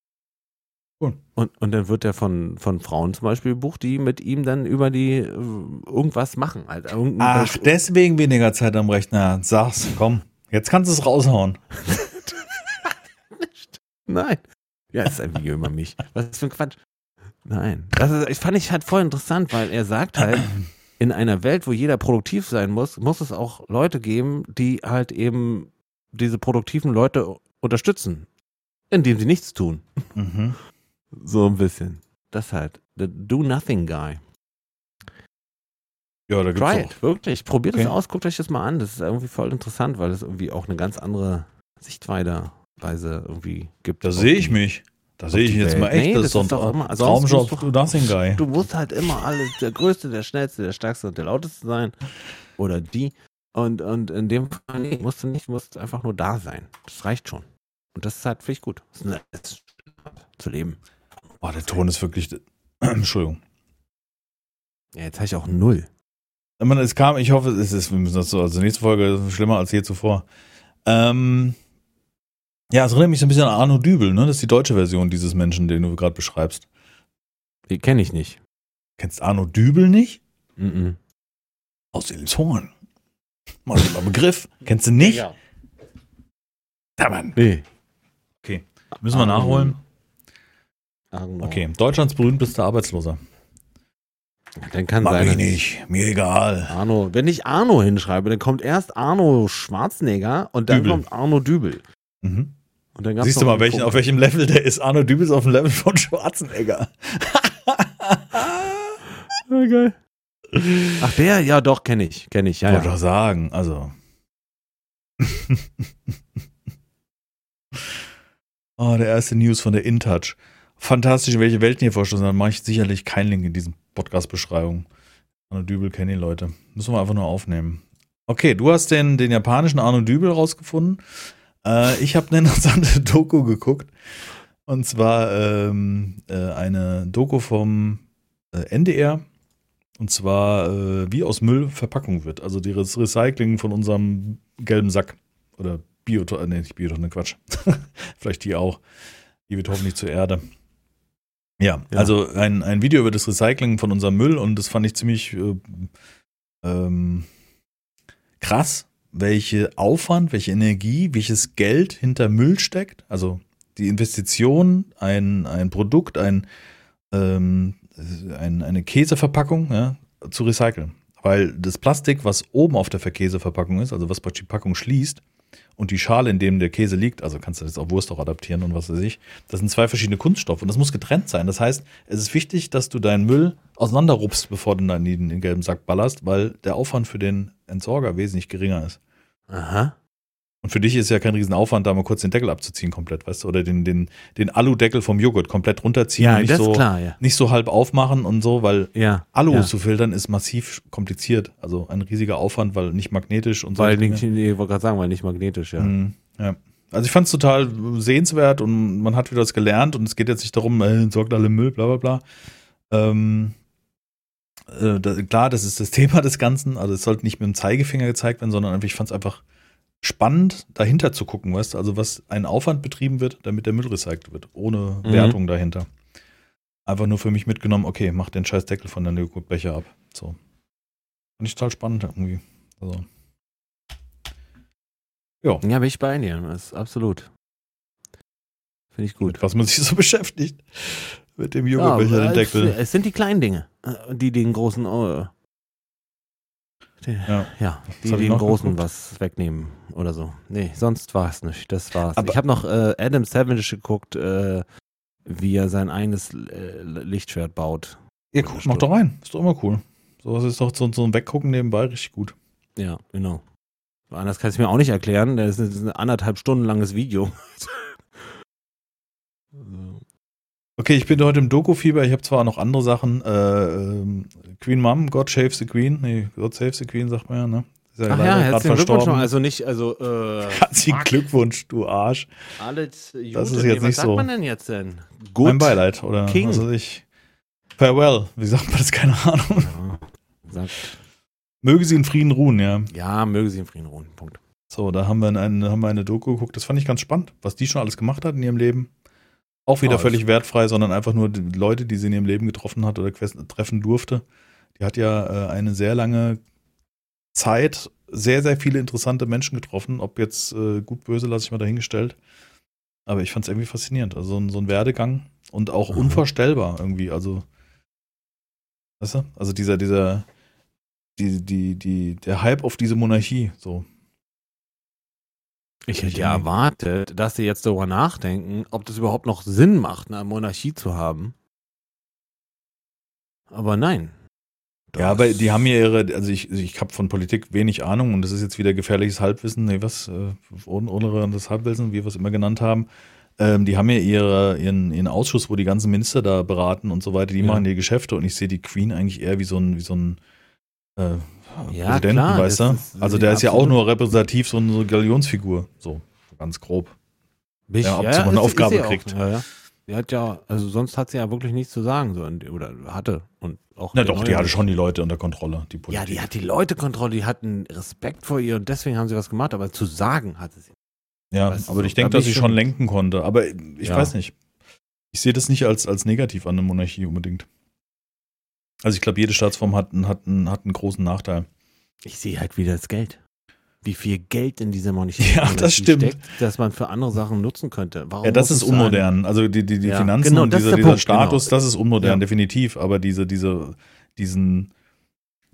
S1: Cool.
S2: Und, und dann wird er von, von Frauen zum Beispiel gebucht, die mit ihm dann über die äh, irgendwas machen. Halt, irgendein-
S1: Ach, deswegen weniger Zeit am Rechner. Sag's, komm. Jetzt kannst du es raushauen. [LAUGHS]
S2: Nein. Ja, ist ein Video über mich. Was ist für ein Quatsch? Nein. Das ist, ich fand ich halt voll interessant, weil er sagt halt, in einer Welt, wo jeder produktiv sein muss, muss es auch Leute geben, die halt eben diese produktiven Leute unterstützen, indem sie nichts tun.
S1: Mhm.
S2: So ein bisschen. Das halt. The Do-Nothing Guy.
S1: Ja, da gibt's
S2: Try it, wirklich. Probiert es
S1: Okay.
S2: aus, guckt euch das mal an. Das ist irgendwie voll interessant, weil es irgendwie auch eine ganz andere Sichtweise irgendwie gibt.
S1: Da sehe ich
S2: die-
S1: mich. Da sehe ich jetzt
S2: Welt.
S1: mal echt,
S2: Nee,
S1: das ist so ein
S2: sonst
S1: Traumjob,
S2: musst
S1: du Nothing Guy. [LAUGHS]
S2: Du musst halt immer alles der Größte, der Schnellste, der Stärkste und der Lauteste sein. Oder die. Und, und in dem Fall, nee, musst du nicht, musst einfach nur da sein. Das reicht schon. Und das ist halt, ich gut. Das ist ist zu leben.
S1: Boah, der Ton ist wirklich. [CLEARS THROAT] Entschuldigung.
S2: Ja, jetzt habe ich auch null.
S1: Ich meine, Es kam, ich hoffe, es ist, wir müssen das so, also nächste Folge ist schlimmer als je zuvor. Ähm, ja, es erinnert mich so ein bisschen an Arno Dübel, ne? Das ist die deutsche Version dieses Menschen, den du gerade beschreibst.
S2: Die kenne ich nicht.
S1: Kennst Arno Dübel nicht?
S2: Mhm.
S1: Aus Elmshorn. Mal ein Begriff. Kennst du nicht?
S2: Ja.
S1: Ja, Mann.
S2: Nee.
S1: Müssen wir nachholen. Okay, Deutschlands berühmtester Arbeitsloser.
S2: Dann kann
S1: Mach
S2: sein.
S1: ich nicht, mir egal.
S2: Arno, wenn ich Arno hinschreibe, dann kommt erst Arno Schwarzenegger und dann
S1: Dübel.
S2: kommt Arno Dübel.
S1: Mhm.
S2: Und dann gab's
S1: Siehst du mal, welchen, auf welchem Level der ist. Arno Dübel ist auf dem Level von Schwarzenegger. [LAUGHS]
S2: Geil. Ach, der? Ja, doch, kenne ich. Kenne ich, ja.
S1: Wollte
S2: ja.
S1: doch sagen, also. [LAUGHS] oh, der erste News von der InTouch. Fantastisch, welche Welten hier vorstellen. Dann mache ich sicherlich keinen Link in diesen Podcast-Beschreibung. Arno Dübel kennen die Leute. Müssen wir einfach nur aufnehmen. Okay, du hast den, den japanischen Arno Dübel rausgefunden. Äh, ich habe eine [LAUGHS] interessante Doku geguckt. Und zwar ähm, äh, eine Doku vom äh, NDR. Und zwar, äh, wie aus Müll Verpackung wird. Also das Recycling von unserem gelben Sack. Oder Biotonne, nee, nicht Biotonne, Quatsch. [LAUGHS] Vielleicht die auch. Die wird hoffentlich zur Erde. Ja,
S2: Ja.
S1: also ein, ein Video über das Recycling von unserem Müll und das fand ich ziemlich äh, ähm, krass, welche Aufwand, welche Energie, welches Geld hinter Müll steckt. Also die Investition, ein, ein Produkt, ein, ähm, ein, eine Käseverpackung ja, zu recyceln. Weil das Plastik, was oben auf der Käseverpackung ist, also was praktisch die Packung schließt, und die Schale, in dem der Käse liegt, also kannst du das auf Wurst auch adaptieren und was weiß ich, das sind zwei verschiedene Kunststoffe und das muss getrennt sein. Das heißt, es ist wichtig, dass du deinen Müll auseinanderrupst, bevor du ihn in den gelben Sack ballerst, weil der Aufwand für den Entsorger wesentlich geringer ist.
S2: Aha.
S1: Und für dich ist ja kein Riesenaufwand, da mal kurz den Deckel abzuziehen komplett, weißt du, oder den, den, den Aludeckel vom Joghurt komplett runterziehen
S2: Ja,
S1: und nicht
S2: das
S1: so,
S2: ist klar, ja.
S1: nicht so halb aufmachen und so, weil
S2: Ja.
S1: Alu
S2: ja.
S1: zu filtern ist massiv kompliziert. Also ein riesiger Aufwand, weil nicht magnetisch und so.
S2: Weil nicht, ich wollte gerade sagen, weil nicht magnetisch, ja.
S1: Mhm, ja. Also ich fand es total sehenswert und man hat wieder was gelernt und es geht jetzt nicht darum, äh, entsorgt alle Müll, bla bla bla. Ähm, äh, da, klar, das ist das [LAUGHS] Thema des Ganzen. Also es sollte nicht mit dem Zeigefinger gezeigt werden, sondern einfach, ich fand es einfach spannend, dahinter zu gucken, weißt also was ein Aufwand betrieben wird, damit der Müll recycelt wird, ohne
S2: Mhm.
S1: Wertung dahinter. Einfach nur für mich mitgenommen, okay, mach den scheiß Deckel von deinem Joghurtbecher ab. So. Fand ich total spannend irgendwie. Also. Ja.
S2: Ja, bin ich bei dir. Das ist absolut. Finde ich gut.
S1: Mit was man sich [LAUGHS] so beschäftigt. Mit dem
S2: Ja,
S1: Joghurtbecher, den
S2: es,
S1: Deckel.
S2: es sind die kleinen Dinge, äh, die den großen, die,
S1: Ja.
S2: ja, die
S1: ich
S2: den großen
S1: geguckt?
S2: was wegnehmen oder so. Nee, sonst war es nicht. Das war's.
S1: Aber-
S2: ich habe noch äh, Adam Savage geguckt, äh, wie er sein eigenes äh, Lichtschwert baut.
S1: Ja, cool. Mach doch rein. Ist doch immer cool. Sowas ist doch so, so ein Weggucken nebenbei richtig gut.
S2: Ja, genau. Anders kann ich es mir auch nicht erklären. Das ist ein anderthalb Stunden langes Video. [LAUGHS] Also,
S1: Okay, ich bin heute im Doku-Fieber. Ich habe zwar noch andere Sachen. Äh, ähm, Queen Mom, God Save the Queen. Nee, God Save the Queen, sagt man ja, ne? Ist
S2: Ach
S1: leider
S2: ja, herzlichen Glückwunsch. Also nicht, also äh, [LAUGHS]
S1: Herzlichen. Glückwunsch, du Arsch.
S2: Alles Gute.
S1: Das ist
S2: Nee,
S1: jetzt
S2: was
S1: nicht
S2: sagt
S1: so.
S2: man denn jetzt denn?
S1: Mein Beileid, oder
S2: King.
S1: was weiß ich. Farewell, wie sagt man das? Keine Ahnung.
S2: Ja, sagt,
S1: Möge sie in Frieden ruhen, ja.
S2: ja, möge sie in Frieden ruhen. Punkt.
S1: So, da haben wir, eine, haben wir eine Doku geguckt. Das fand ich ganz spannend, was die schon alles gemacht hat in ihrem Leben. Auch wieder
S2: Ja,
S1: völlig wertfrei, sondern einfach nur die Leute, die sie in ihrem Leben getroffen hat oder treffen durfte. Die hat ja äh, eine sehr lange Zeit sehr, sehr viele interessante Menschen getroffen. Ob jetzt äh, gut, böse, lasse ich mal dahingestellt. Aber ich fand es irgendwie faszinierend. Also so ein, so ein Werdegang und auch
S2: Mhm.
S1: unvorstellbar irgendwie. Also, weißt du? Also dieser, dieser, die, die, die, der Hype auf diese Monarchie, so.
S2: Ich hätte ja erwartet, dass sie jetzt darüber nachdenken, ob das überhaupt noch Sinn macht, eine Monarchie zu haben. Aber nein.
S1: Ja,
S2: Das-
S1: aber die haben ja ihre, also ich, ich habe von Politik wenig Ahnung und das ist jetzt wieder gefährliches Halbwissen, nee, was, äh, das Halbwissen, wie wir es immer genannt haben. Ähm, die haben ja ihre, ihren, ihren Ausschuss, wo die ganzen Minister da beraten und so weiter, die
S2: Ja.
S1: machen die Geschäfte und ich sehe die Queen eigentlich eher wie so ein, wie so ein äh,
S2: Ja,
S1: Präsidenten,
S2: klar,
S1: weißt du? Also der ist ja auch nur repräsentativ so eine Galionsfigur, so ganz grob. Ja, ob sie mal eine
S2: ist-
S1: Aufgabe
S2: ist sie auch.
S1: kriegt.
S2: Ja, ja. Die hat ja, also sonst hat sie ja wirklich nichts zu sagen, so oder hatte und auch.
S1: Na doch, die hatte schon die Leute unter Kontrolle, die
S2: Ja,
S1: Politik.
S2: die hat die Leute kontrolliert, die hatten Respekt vor ihr und deswegen haben sie was gemacht, aber zu sagen hatte sie.
S1: Ja,
S2: Weißt
S1: aber
S2: so,
S1: ich denke,
S2: da
S1: dass sie
S2: ich
S1: schon
S2: schon-
S1: lenken konnte. Aber ich
S2: Ja.
S1: weiß nicht. Ich sehe das nicht als, als negativ an der Monarchie unbedingt. Also ich glaube, jede Staatsform hat, einen- hat, einen, hat einen großen Nachteil.
S2: Ich sehe halt wieder das Geld. Wie viel Geld in dieser Monarchie,
S1: Ja, das stimmt.
S2: steckt, dass man für andere Sachen nutzen könnte. Warum
S1: Ja, das ist
S2: es sein?
S1: unmodern. Also die, die, die
S2: Ja,
S1: Finanzen
S2: genau,
S1: und dieser, dieser
S2: Punkt,
S1: Status,
S2: genau.
S1: das ist unmodern,
S2: Ja.
S1: definitiv. Aber diese, diese, diesen,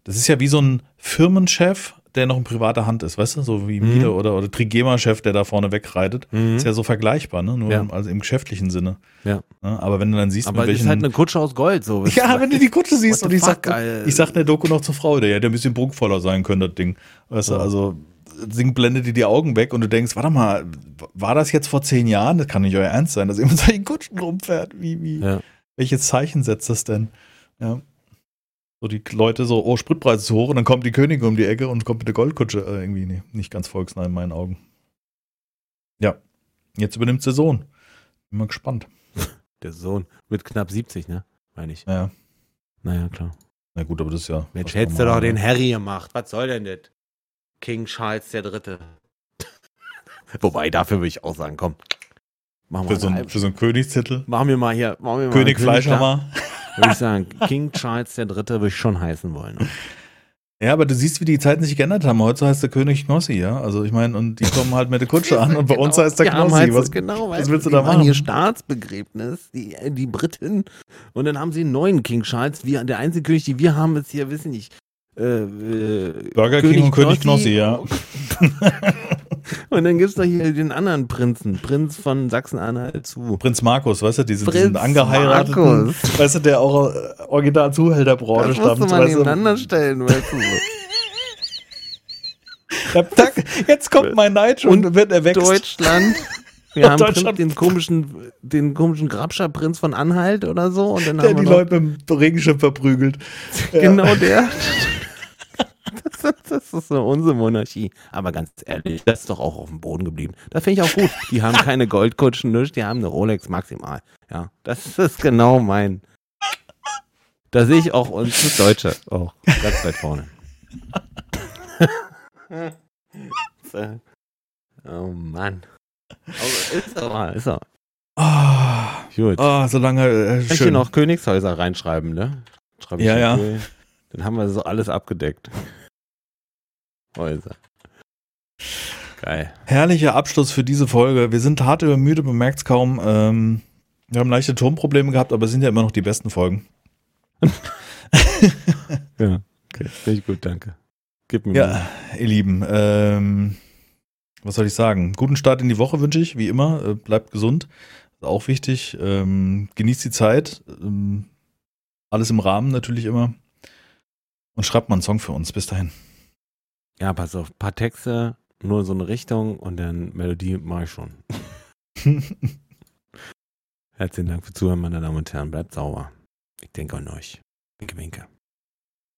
S1: das ist ja wie so ein Firmenchef, der noch in privater Hand ist, weißt du, so wie
S2: Mhm.
S1: Miele oder, oder Trigema-Chef, der da vorne wegreitet.
S2: Mhm.
S1: Ist ja so vergleichbar, ne? Nur
S2: Ja.
S1: im, also im geschäftlichen Sinne.
S2: Ja.
S1: Ne? Aber wenn du dann siehst,
S2: Aber
S1: mit welchen.
S2: ist halt eine Kutsche aus Gold, so. [LAUGHS]
S1: ja, wenn du die Kutsche siehst
S2: What
S1: und ich sag,
S2: fuck, geil.
S1: ich sag der Doku noch zur Frau, der hätte ein bisschen prunkvoller sein können, das Ding. Weißt du,
S2: Ja.
S1: also das Ding blendet dir die Augen weg und du denkst, warte mal, war das jetzt vor zehn Jahren? Das kann nicht euer Ernst sein, dass mit [LAUGHS] solchen Kutschen rumfährt. Wie, wie,
S2: Ja.
S1: welches Zeichen setzt das denn? Ja. So die Leute so, oh, Spritpreis ist hoch und dann kommt die Königin um die Ecke und kommt mit der Goldkutsche. Äh, irgendwie nee, nicht ganz volksnah in meinen Augen. Ja, jetzt übernimmt der Sohn. Bin mal gespannt. [LAUGHS]
S2: Der Sohn mit knapp 70, ne? Meine ich.
S1: Ja,
S2: Naja, klar.
S1: na gut, aber das ist ja.
S2: Mensch, hättest du doch den
S1: ne?
S2: Harry gemacht. Was soll denn das? King Charles der Dritte. [LAUGHS] Wobei, dafür würde ich auch sagen, komm. Machen wir,
S1: Für so, ein, für so einen Königstitel.
S2: machen wir mal hier. Machen wir mal
S1: König Fleischhammer. [LAUGHS]
S2: Würde ich sagen, King Charles der Dritte würde ich schon heißen wollen.
S1: Ja, aber du siehst, wie die Zeiten sich geändert haben. Heute heißt der König Knossi, ja. Also ich meine, und die kommen halt mit der Kutsche an und bei uns heißt der Knossi.
S2: halt
S1: Was,
S2: genau,
S1: was willst du da
S2: machen
S1: machen?
S2: Hier Staatsbegräbnis, die, die Briten. Und dann haben sie einen neuen King Charles. Wir, der einzige König, den wir haben, ist hier, wissen nicht. Äh, äh,
S1: Burger King und König Knossi, ja. [LAUGHS]
S2: und dann gibt es noch hier den anderen Prinzen, Prinz von Sachsen-Anhalt zu.
S1: Prinz Markus, weißt du, diesen,
S2: Prinz
S1: diesen angeheirateten,
S2: Markus.
S1: weißt du, der auch original Zuhälterbranche
S2: Das musste
S1: stammt.
S2: man
S1: weißt du.
S2: nebeneinander stellen, weißt du. [LAUGHS]
S1: Ja, tack, jetzt kommt mein Nigel und, wird erwächst.
S2: Deutschland. [LAUGHS] Wir haben
S1: Deutschland.
S2: Prinz, den komischen, den komischen Grabscher Prinz von Anhalt oder so. Und dann
S1: der
S2: haben
S1: die
S2: wir noch,
S1: Leute mit dem Regenschirm verprügelt. Ja.
S2: Genau der. Das, das ist so unsere Monarchie. Aber ganz ehrlich, das ist doch auch auf dem Boden geblieben. Das finde ich auch gut. Die haben keine Goldkutschen, nichts, die haben eine Rolex maximal. Ja, das ist genau mein. Da sehe ich auch uns Deutsche auch ganz weit vorne. [LAUGHS] Oh Mann. Aber ist aber, ist er.
S1: Ah,
S2: Gut.
S1: ah, so lange äh,
S2: ich noch Königshäuser reinschreiben, ne? Schreibe ich
S1: Ja, ja.
S2: Dann haben wir so alles abgedeckt. Häuser. Geil.
S1: Herrlicher Abschluss für diese Folge. Wir sind hart übermüdet, man merkt es kaum. Ähm, wir haben leichte Tonprobleme gehabt, aber es sind ja immer noch die besten Folgen. [LAUGHS]
S2: Ja, okay. Finde ich gut, danke. Gib mir
S1: Ja, ihr Lieben, ähm, was soll ich sagen? Guten Start in die Woche wünsche ich, wie immer. Äh, bleibt gesund, ist auch wichtig. Ähm, genießt die Zeit. Ähm, alles im Rahmen natürlich immer. Und schreibt mal einen Song für uns. Bis dahin.
S2: Ja, pass auf. Paar Texte, nur so eine Richtung und dann Melodie mache ich schon. [LAUGHS] Herzlichen Dank fürs Zuhören, meine Damen und Herren. Bleibt sauber. Ich denke an euch. Winke, winke.